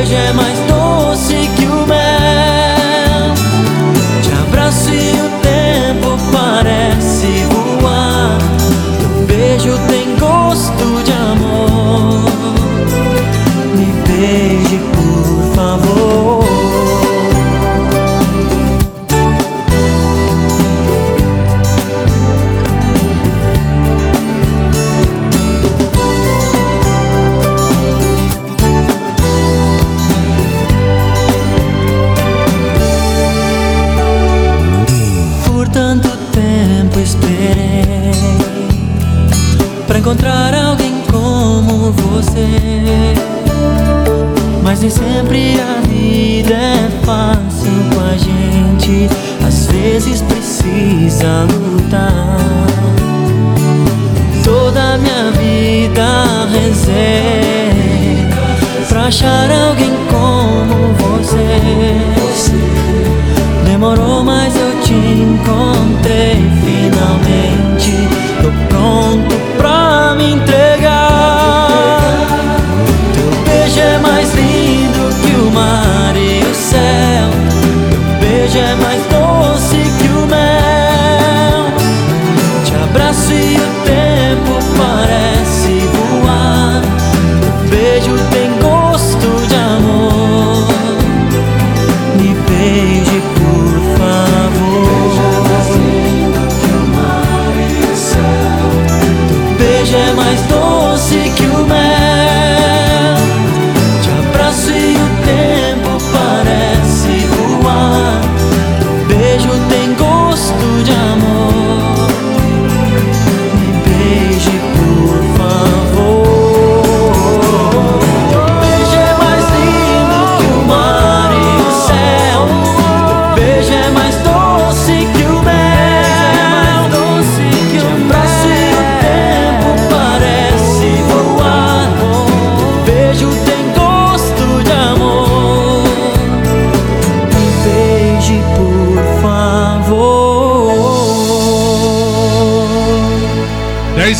seja é mais encontrar alguém como você. Mas nem sempre a vida é fácil com a gente. Às vezes precisa lutar. Toda minha vida rezei Pra achar alguém como você. Demorou, mas eu te encontrei finalmente. Tô pronto pra me entregar. Teu beijo é mais lindo que o mar e o céu. Teu beijo é mais doce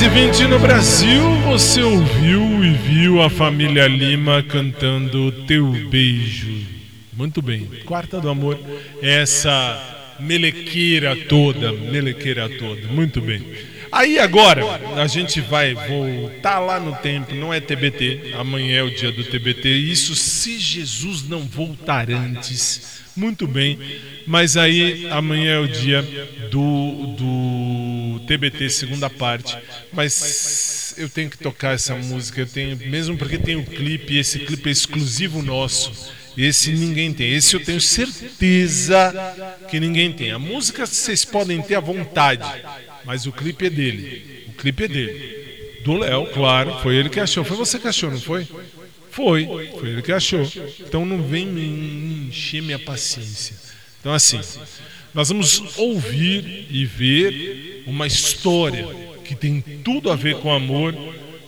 1320 no Brasil, você ouviu e viu a família Lima cantando Teu Beijo. Muito bem. Quarta do Amor, é essa melequeira toda, melequeira toda. Muito bem. Aí agora, a gente vai voltar lá no tempo, não é TBT, amanhã é o dia do TBT, isso se Jesus não voltar antes. Muito bem, mas aí amanhã é o dia do, do TBT, segunda parte. Mas eu tenho que tocar essa música, eu tenho, mesmo porque tem o clipe, esse clipe é exclusivo nosso. Esse ninguém tem. Esse eu tenho certeza que ninguém tem. A música vocês podem ter à vontade, mas o clipe é dele. O clipe é dele. Do Léo, claro. Foi ele que achou. Foi você que achou, não foi? Foi. Foi ele que achou. Então não vem me encher minha paciência. Então assim, nós vamos ouvir e ver uma história que tem tudo a ver com amor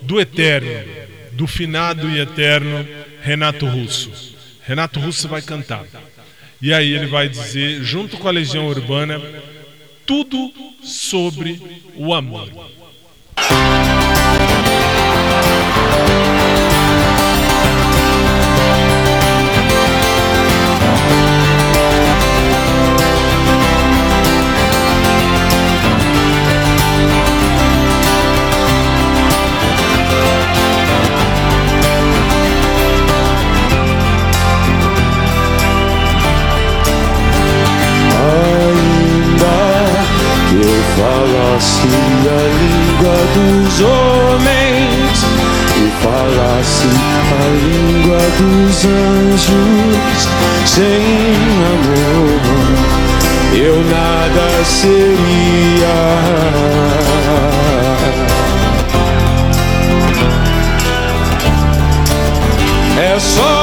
do eterno, do finado e eterno Renato Russo. Renato Russo vai cantar. E aí ele vai dizer, junto com a Legião Urbana, tudo sobre o amor. Dos anjos, sem amor eu nada seria. É só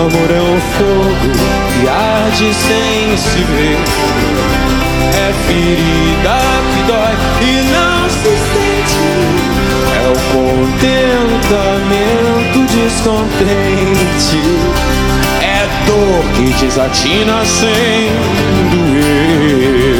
amor é um fogo que arde sem se ver. É ferida que dói e não se sente. É o contentamento descontente. É dor que desatina sem doer.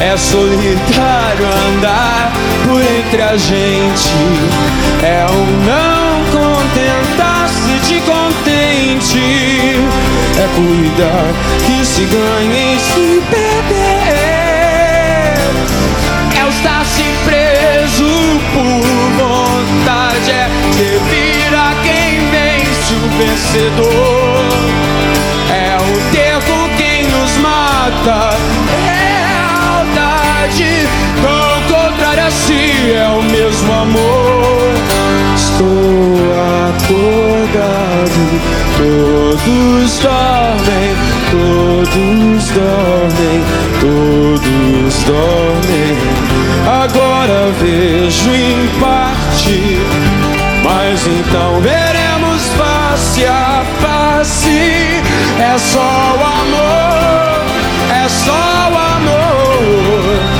é solitário andar por entre a gente. É o não contentar-se de contente. É cuidar que se ganha e se perder. É estar-se preso por vontade. É servir a quem vence o vencedor. É o ter com quem nos mata. É verdade, tão contrária é o mesmo amor. Estou acordado, todos dormem, todos dormem, todos dormem. Agora vejo em parte, mas então veremos face a face. É só o amor, é só o amor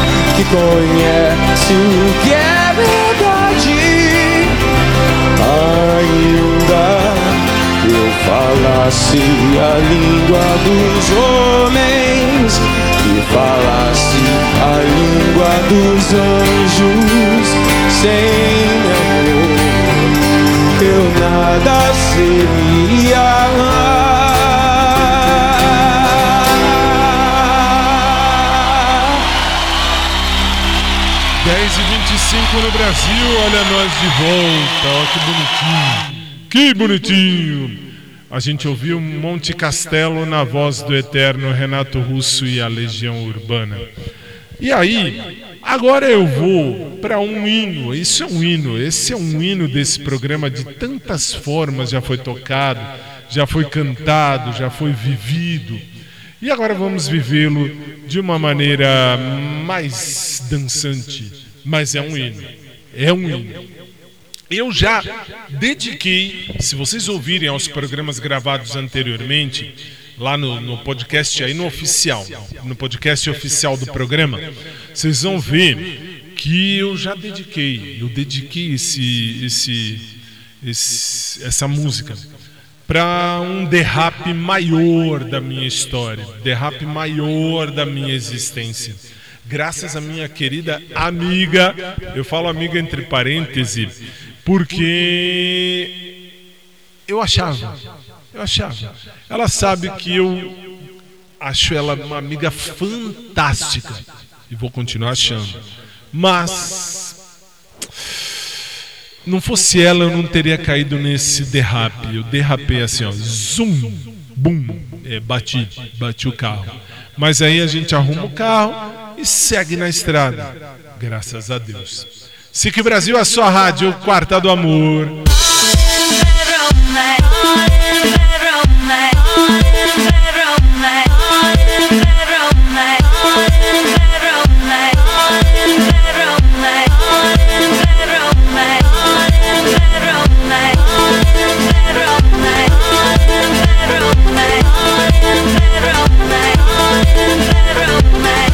conhece o que é verdade. Ainda eu falasse a língua dos homens e falasse a língua dos anjos sem amor, eu nada seria. 25 no Brasil, olha nós de volta, ó que bonitinho, que bonitinho. A gente ouviu Monte Castelo na voz do eterno Renato Russo e a Legião Urbana. E aí, agora eu vou para um hino, isso é um hino, esse é um hino desse programa de tantas formas já foi tocado, já foi cantado, já foi vivido. E agora vamos vivê-lo de uma maneira mais dançante, mas é um hino. É um hino. Eu já dediquei, se vocês ouvirem aos programas gravados anteriormente, lá no, no podcast aí no oficial, no podcast oficial do programa, vocês vão ver que eu já dediquei, eu dediquei esse, esse, esse essa música para um derrape maior da minha história, derrape maior da minha existência. Graças à minha querida amiga, eu falo amiga entre parênteses, porque eu achava, eu achava. Ela sabe que eu acho ela uma amiga fantástica e vou continuar achando. Mas não fosse ela, eu não teria caído nesse derrape. Eu derrapei assim, ó, zoom, bum, é, bati, bati o carro. Mas aí a gente arruma o carro e segue na estrada. Graças a Deus. Sique Brasil, a sua rádio, Quarta do Amor. Better,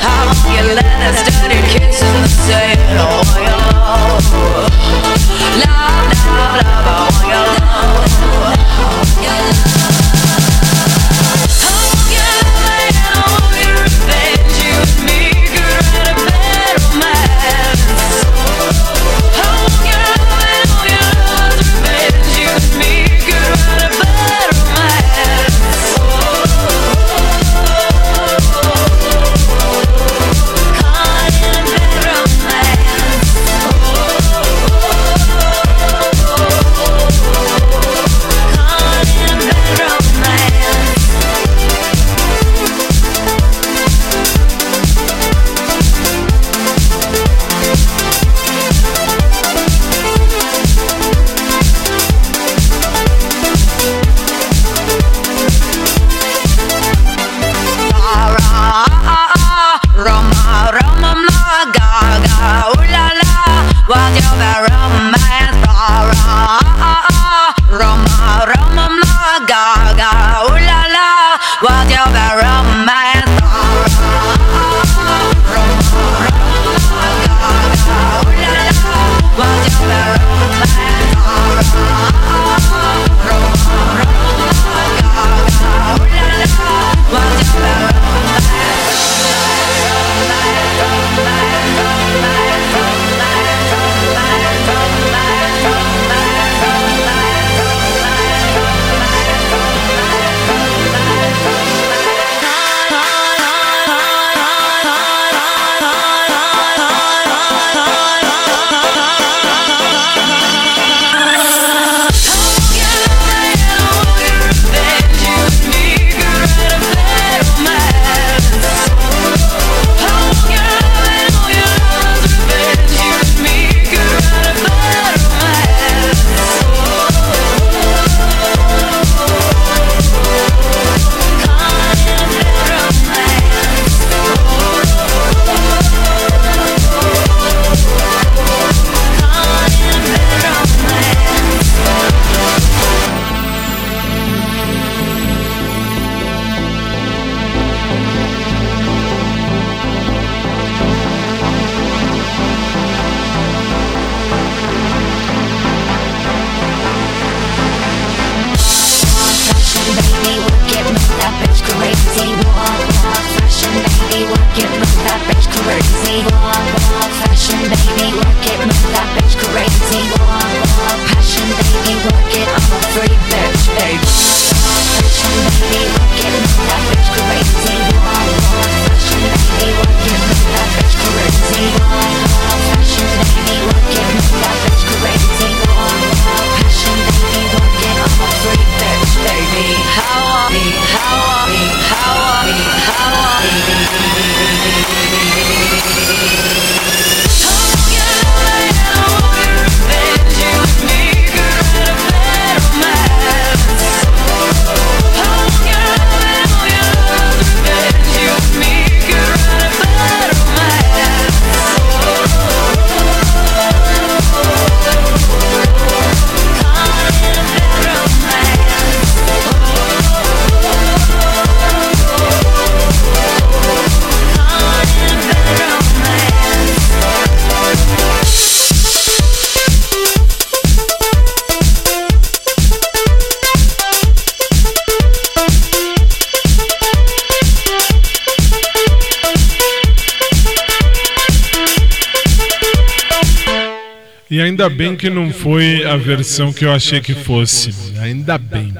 How you let us and your love Love, love, love, want your love. Your love. Bem que não foi a versão que eu achei que fosse. Ainda bem.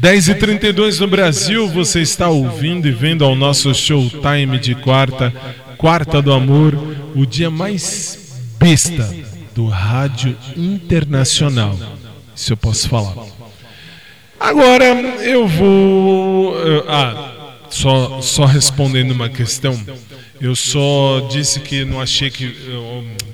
10h32 no Brasil, você está ouvindo e vendo ao nosso showtime de quarta, Quarta do Amor, o dia mais besta do rádio internacional. Isso eu posso falar. Agora eu vou. Ah, só, só respondendo uma questão. Eu só disse que não achei que,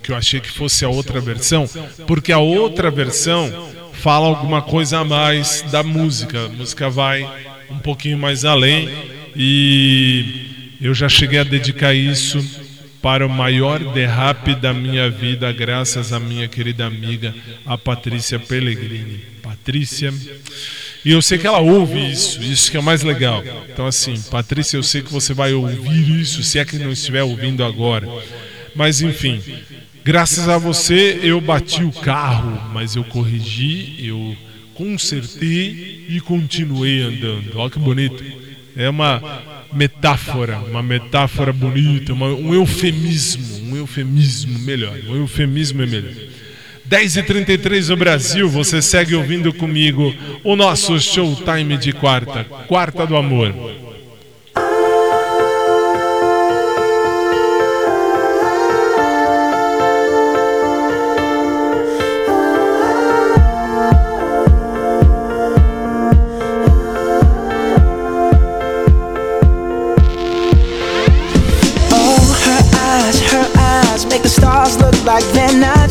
que eu achei que fosse a outra versão, porque a outra versão fala alguma coisa a mais da música. A música vai um pouquinho mais além e eu já cheguei a dedicar isso para o maior derrape da minha vida, graças à minha querida amiga, a Patrícia Pellegrini. Patrícia. E eu sei que ela ouve isso, isso que é o mais legal. Então, assim, Patrícia, eu sei que você vai ouvir isso, se é que não estiver ouvindo agora. Mas, enfim, graças a você eu bati o carro, mas eu corrigi, eu consertei e continuei andando. Olha que bonito. É uma metáfora, uma metáfora bonita, uma, um eufemismo, um eufemismo melhor. Um eufemismo é melhor. 10h33 no Brasil, você segue ouvindo comigo o nosso showtime de quarta, Quarta do Amor. Oh, like they're not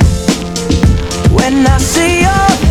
when I see your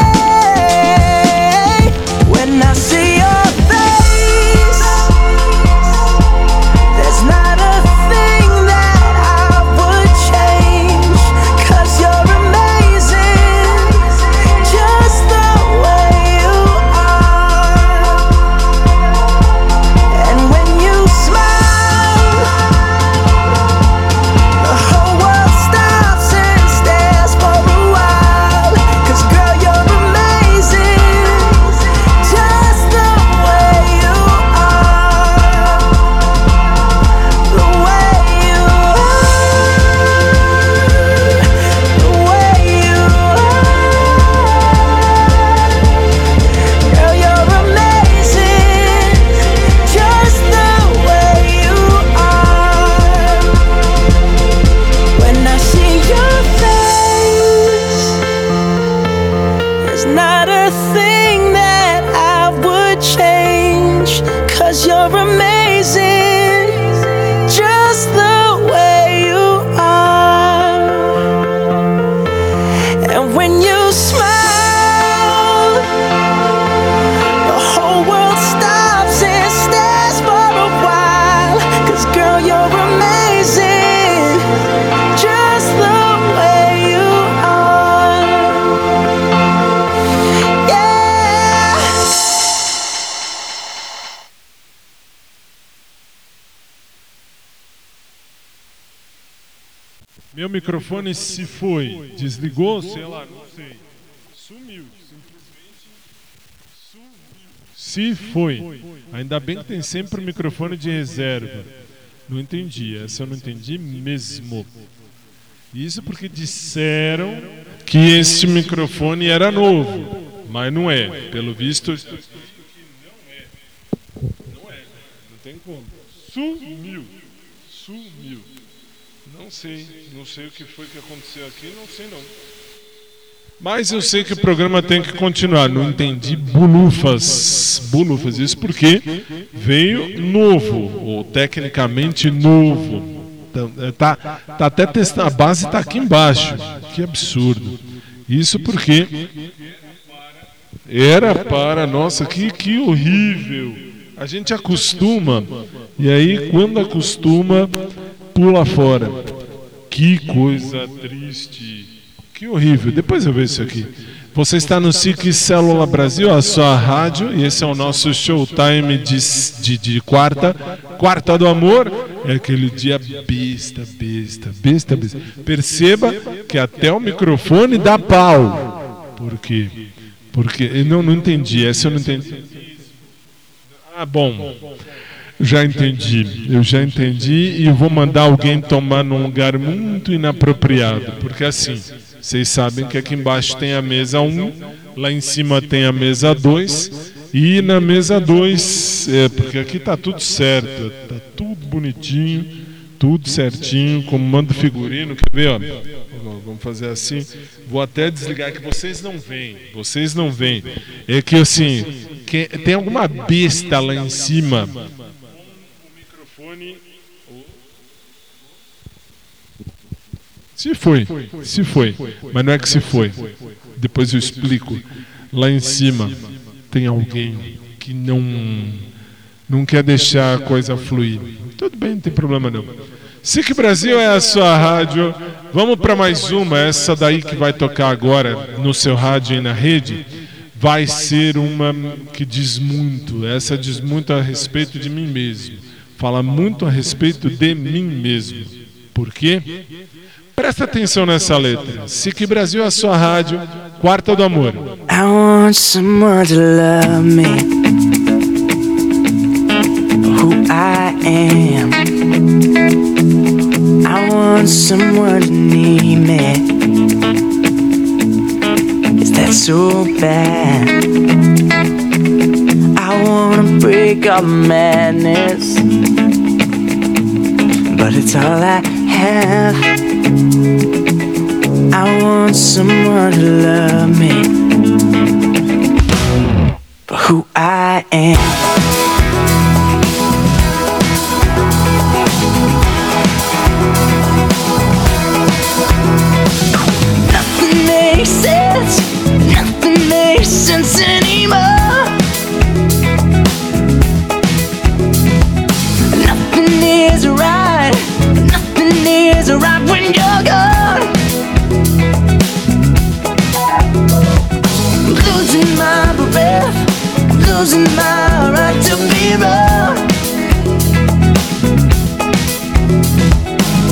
when I see se foi. Desligou, sei lá, não sei. Sumiu. Se foi. Ainda bem que tem sempre o microfone de reserva. Não entendi. Essa eu não entendi mesmo. Isso porque disseram que este microfone era novo. Mas não é. Pelo visto, estou escrito que não é. Não é. Não tem como. Sumiu. Sumiu. Sei. Não sei o que foi que aconteceu aqui. Não sei não. Mas eu sei que o programa tem que continuar. Não entendi bulufas. Bulufas. Isso porque veio novo, ou tecnicamente novo. Tá, tá até testando. A base está aqui embaixo. Que absurdo. Isso porque era para. Nossa, que, que horrível. A gente acostuma. E aí, quando acostuma, pula fora. Que coisa triste. Que horrível. Depois eu vejo isso aqui. Você está no SIC Célula Brasil, a sua rádio, e esse é o nosso showtime de, de, de quarta. Quarta do amor é aquele dia besta, besta, besta, besta. Perceba que até o microfone dá pau. Por quê? Porque não, não entendi. Essa eu não entendi. Ah, bom. Já entendi, eu já entendi e vou mandar alguém tomar num lugar muito inapropriado, porque assim, vocês sabem que aqui embaixo tem a mesa 1, lá em cima tem a mesa 2 e na mesa 2, é, porque aqui tá tudo certo, tá tudo bonitinho, tudo certinho, como manda o figurino, quer ver, ó? Vamos fazer assim. Vou até desligar que vocês não veem, vocês não veem. É que assim, que, tem alguma besta lá em cima Se foi, se foi. Mas não é que se foi. Depois eu explico. Lá em cima tem alguém que não não quer deixar a coisa fluir. Tudo bem, não tem problema não. SIC Brasil é a sua rádio. Vamos para mais uma. Essa daí que vai tocar agora no seu rádio e na rede vai ser uma que diz muito. Essa diz muito a respeito de mim mesmo. Fala muito a respeito de mim mesmo. Por quê? Presta atenção nessa letra. SIC Brasil é a sua rádio, Quarta do Amor. I want someone to love me. Who I am. I want someone to need me. Is that so bad? I wanna break all madness. But it's all I have. I want someone to love me for who I am. Losing my right to be wrong.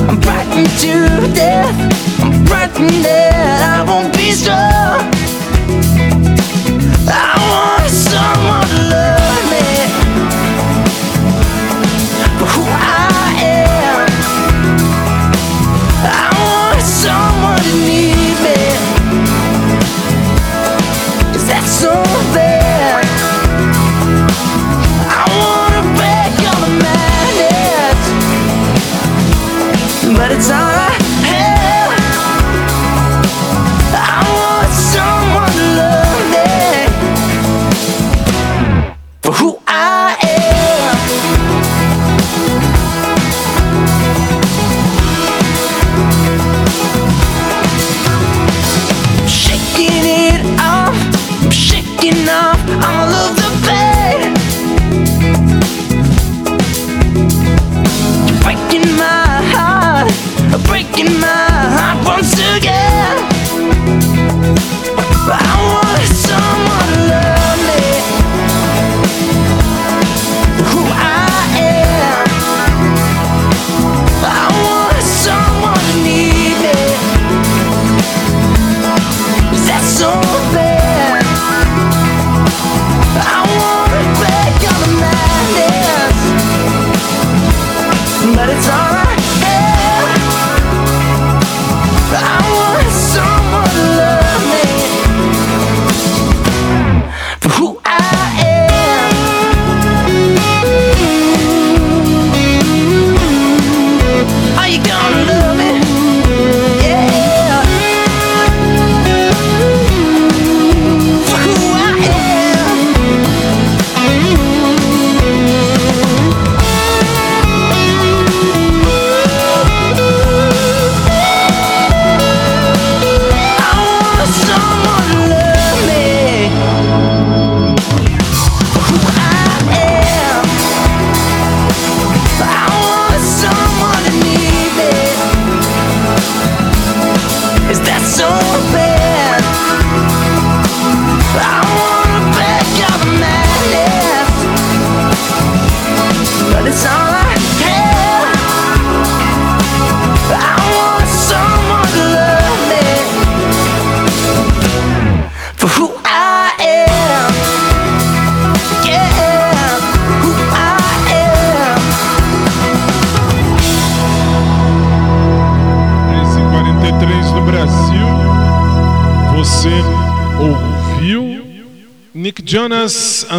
I'm frightened to death. I'm frightened that I won't be strong.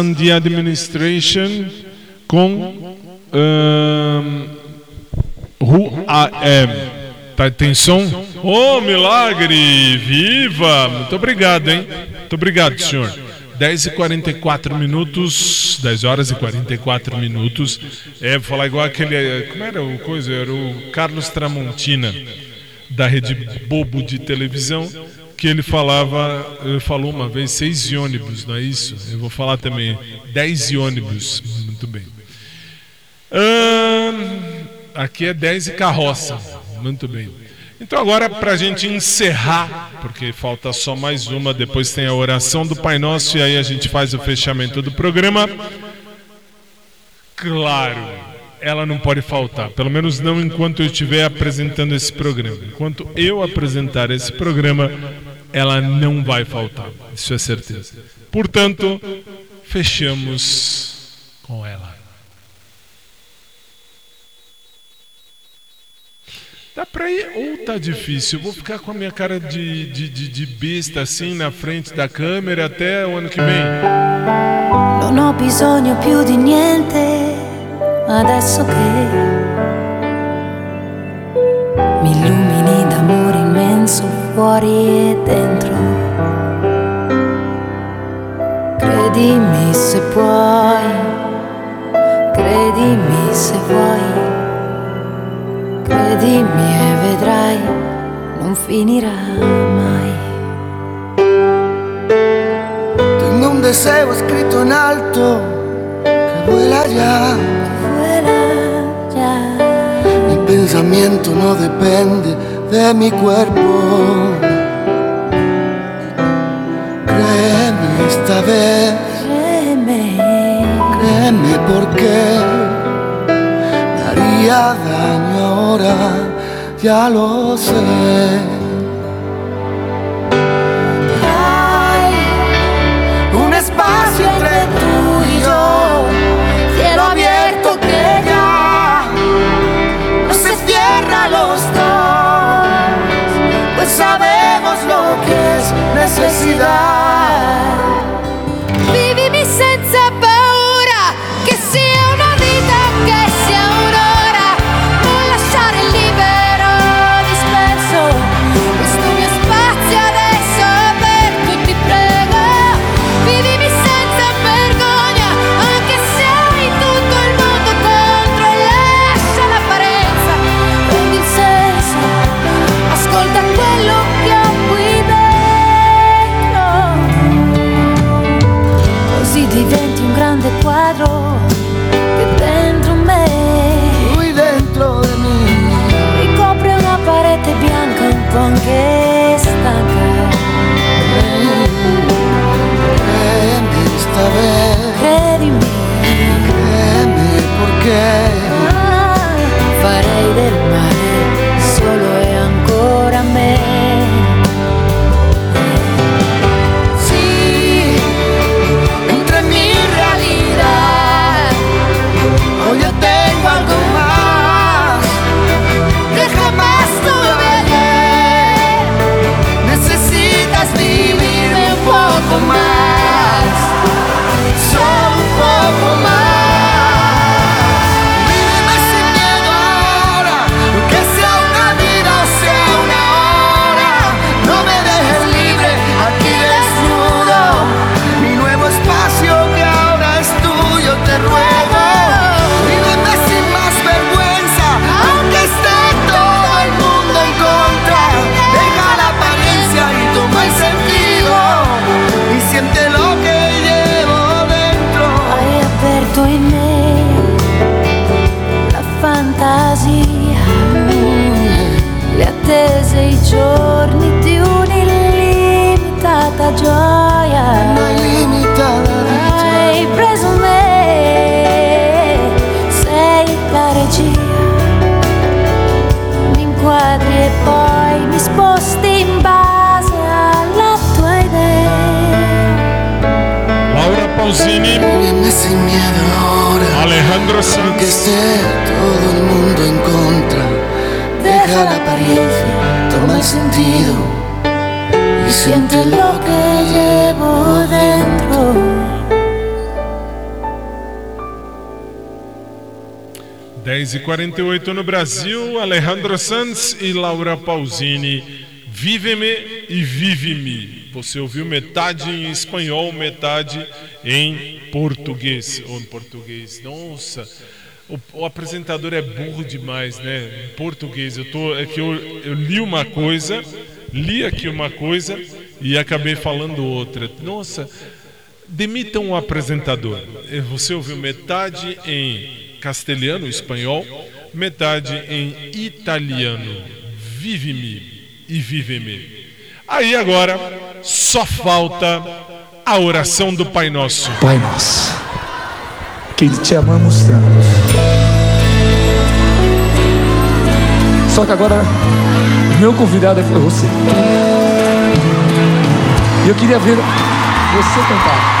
And the Administration com um, Who I Am. Tá, tem som? Oh, milagre! Viva! Muito obrigado, hein? Muito obrigado, senhor. 10 e 44 minutos, 10 horas e 44 minutos. É, vou falar igual aquele. Como era o coisa? Era o Carlos Tramontina, da rede Bobo de televisão, que ele falava, ele falou uma vez, seis ônibus, não é isso? Eu vou falar também, 10 ônibus. Muito bem. Hum, aqui é 10 e carroça. Muito bem. Então agora para a gente encerrar, porque falta só mais uma, depois tem a oração do Pai Nosso e aí a gente faz o fechamento do programa. Claro, ela não pode faltar, pelo menos não enquanto eu estiver apresentando esse programa. Enquanto eu apresentar esse programa, ela não vai faltar, isso é certeza. Portanto, fechamos com ela. Dá pra ir ou tá difícil? Eu vou ficar com a minha cara de, de, de, de besta assim na frente da câmera até o ano que vem. Non ho bisogno più di niente adesso che mi illumini d'amore immenso fuori e dentro. Credimi se puoi, credimi se vuoi. Credimi e vedrai, non finirà mai. Tengo un deseo escrito en alto que vuela ya. Vuela ya. Mi pensamiento no depende de mi cuerpo. Créeme esta vez, Créeme, créeme porque me haría daño ahora, ya lo sé. sin miedo ahora. Alejandro Sanz. Que esté todo el mundo en contra. Deja la apariencia, toma el sentido y siente lo que llevo dentro. 10 e 48 no Brasil, Alejandro Santos e Laura Pausini. Vive-me e vive-me. Você ouviu metade em espanhol, metade em português. Ou em português. Nossa, o, o apresentador é burro demais, né? Em português. Eu tô, é que eu, eu li uma coisa, li aqui uma coisa e acabei falando outra. Nossa, demitam o apresentador. Você ouviu metade em castelhano, espanhol, metade em italiano. Vive-me e vive-me. Aí agora só falta a oração do Pai Nosso. Pai Nosso, que te amamos tanto. Só que agora meu convidado é você. E eu queria ver você cantar.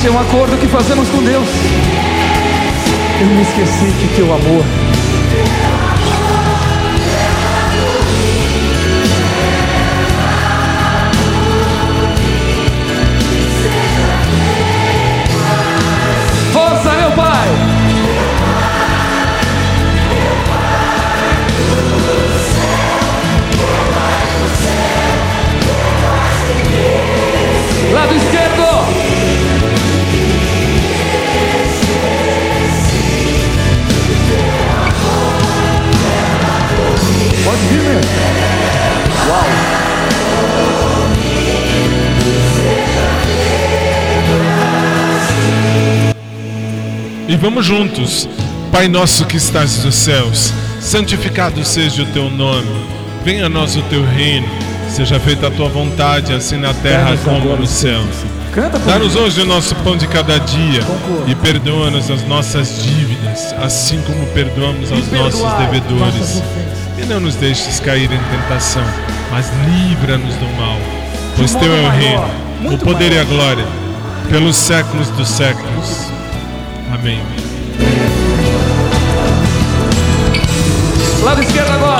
Gente, é um acordo que fazemos com Deus. Eu me esqueci que teu amor Força, meu Pai! Lado esquerdo! Uau! E vamos juntos. Pai nosso que estás nos céus, santificado seja o teu nome. Venha a nós o teu reino. Seja feita a tua vontade, assim na terra como no céu. Dá-nos hoje o nosso pão de cada dia e perdoa-nos as nossas dívidas, assim como perdoamos aos nossos devedores. Não nos deixes cair em tentação, mas livra-nos do mal. Pois teu é o reino, o poder e a glória, pelos séculos dos séculos. Amém. Lado esquerdo agora.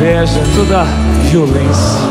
Inveja, toda violência.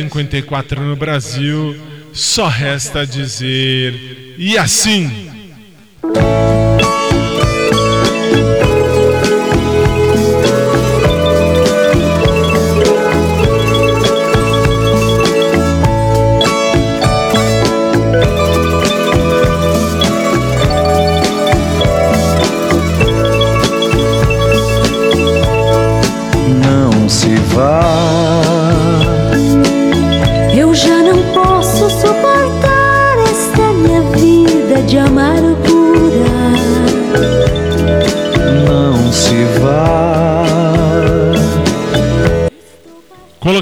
10h54 no Brasil. Só resta dizer. E assim.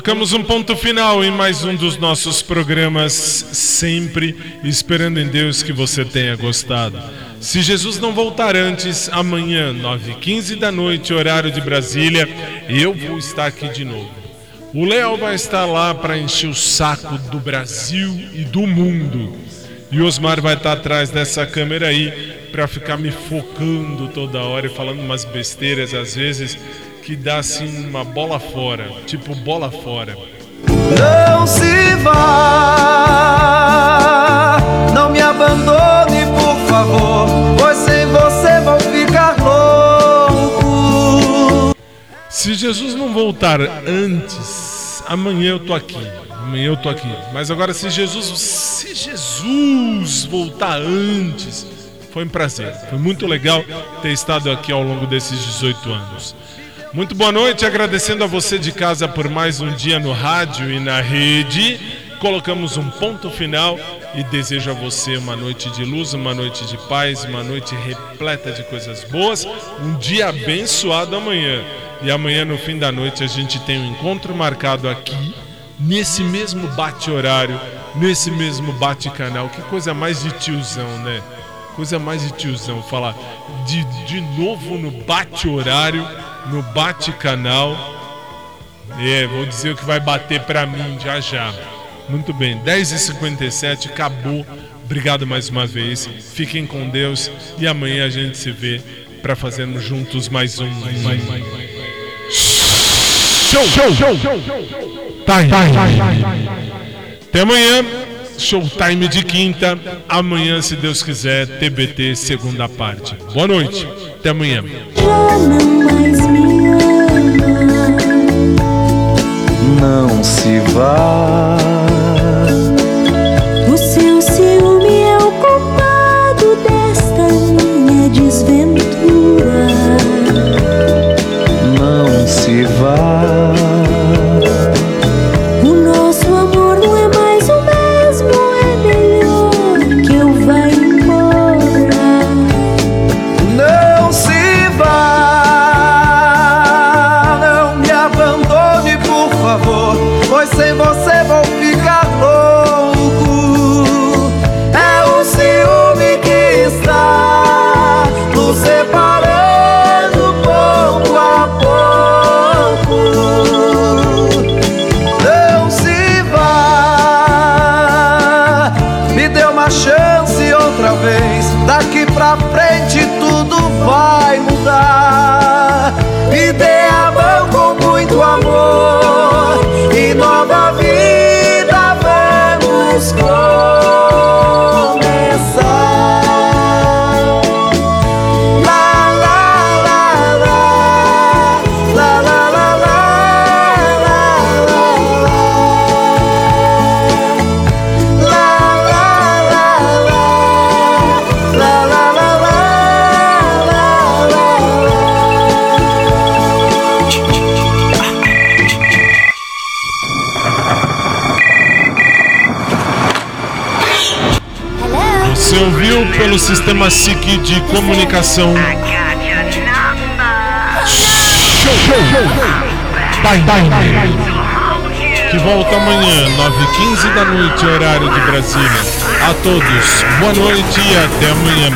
Colocamos um ponto final em mais um dos nossos programas, sempre esperando em Deus que você tenha gostado. Se Jesus não voltar antes, amanhã, 9h15 da noite, horário de Brasília, eu vou estar aqui de novo. O Léo vai estar lá para encher o saco do Brasil e do mundo. E Osmar vai estar atrás dessa câmera aí para ficar me focando toda hora e falando umas besteiras às vezes que dá assim uma bola fora, tipo bola fora. Não se vá, não me abandone, por favor, pois sem você vou ficar louco. Se Jesus não voltar antes, amanhã eu tô aqui. Amanhã eu tô aqui. Mas agora se Jesus, se Jesus voltar antes, foi um prazer. Foi muito legal ter estado aqui ao longo desses 18 anos. Muito boa noite, agradecendo a você de casa por mais um dia no rádio e na rede. Colocamos um ponto final e desejo a você uma noite de luz, uma noite de paz, uma noite repleta de coisas boas, um dia abençoado amanhã. E amanhã, no fim da noite, a gente tem um encontro marcado aqui, nesse mesmo bate-horário, nesse mesmo bate-canal. Que coisa mais de tiozão, né? Coisa mais de tiozão falar de, de novo no bate-horário, no bate-canal. É, vou dizer o que vai bater pra mim já já. Muito bem, 10h57, acabou. Obrigado mais uma vez. Fiquem com Deus e amanhã a gente se vê para fazermos juntos mais um. Mais um. Show! Show! Time. Até amanhã. Showtime de quinta. Amanhã, se Deus quiser, TBT segunda parte. Boa noite. Até amanhã. Já não mais me ama. Não se vá. O seu ciúme é o culpado desta minha desventura. Não se vá. Pelo sistema SIC de comunicação. Que volta amanhã, 9h15 da noite, horário de Brasília. A todos, boa noite e até amanhã.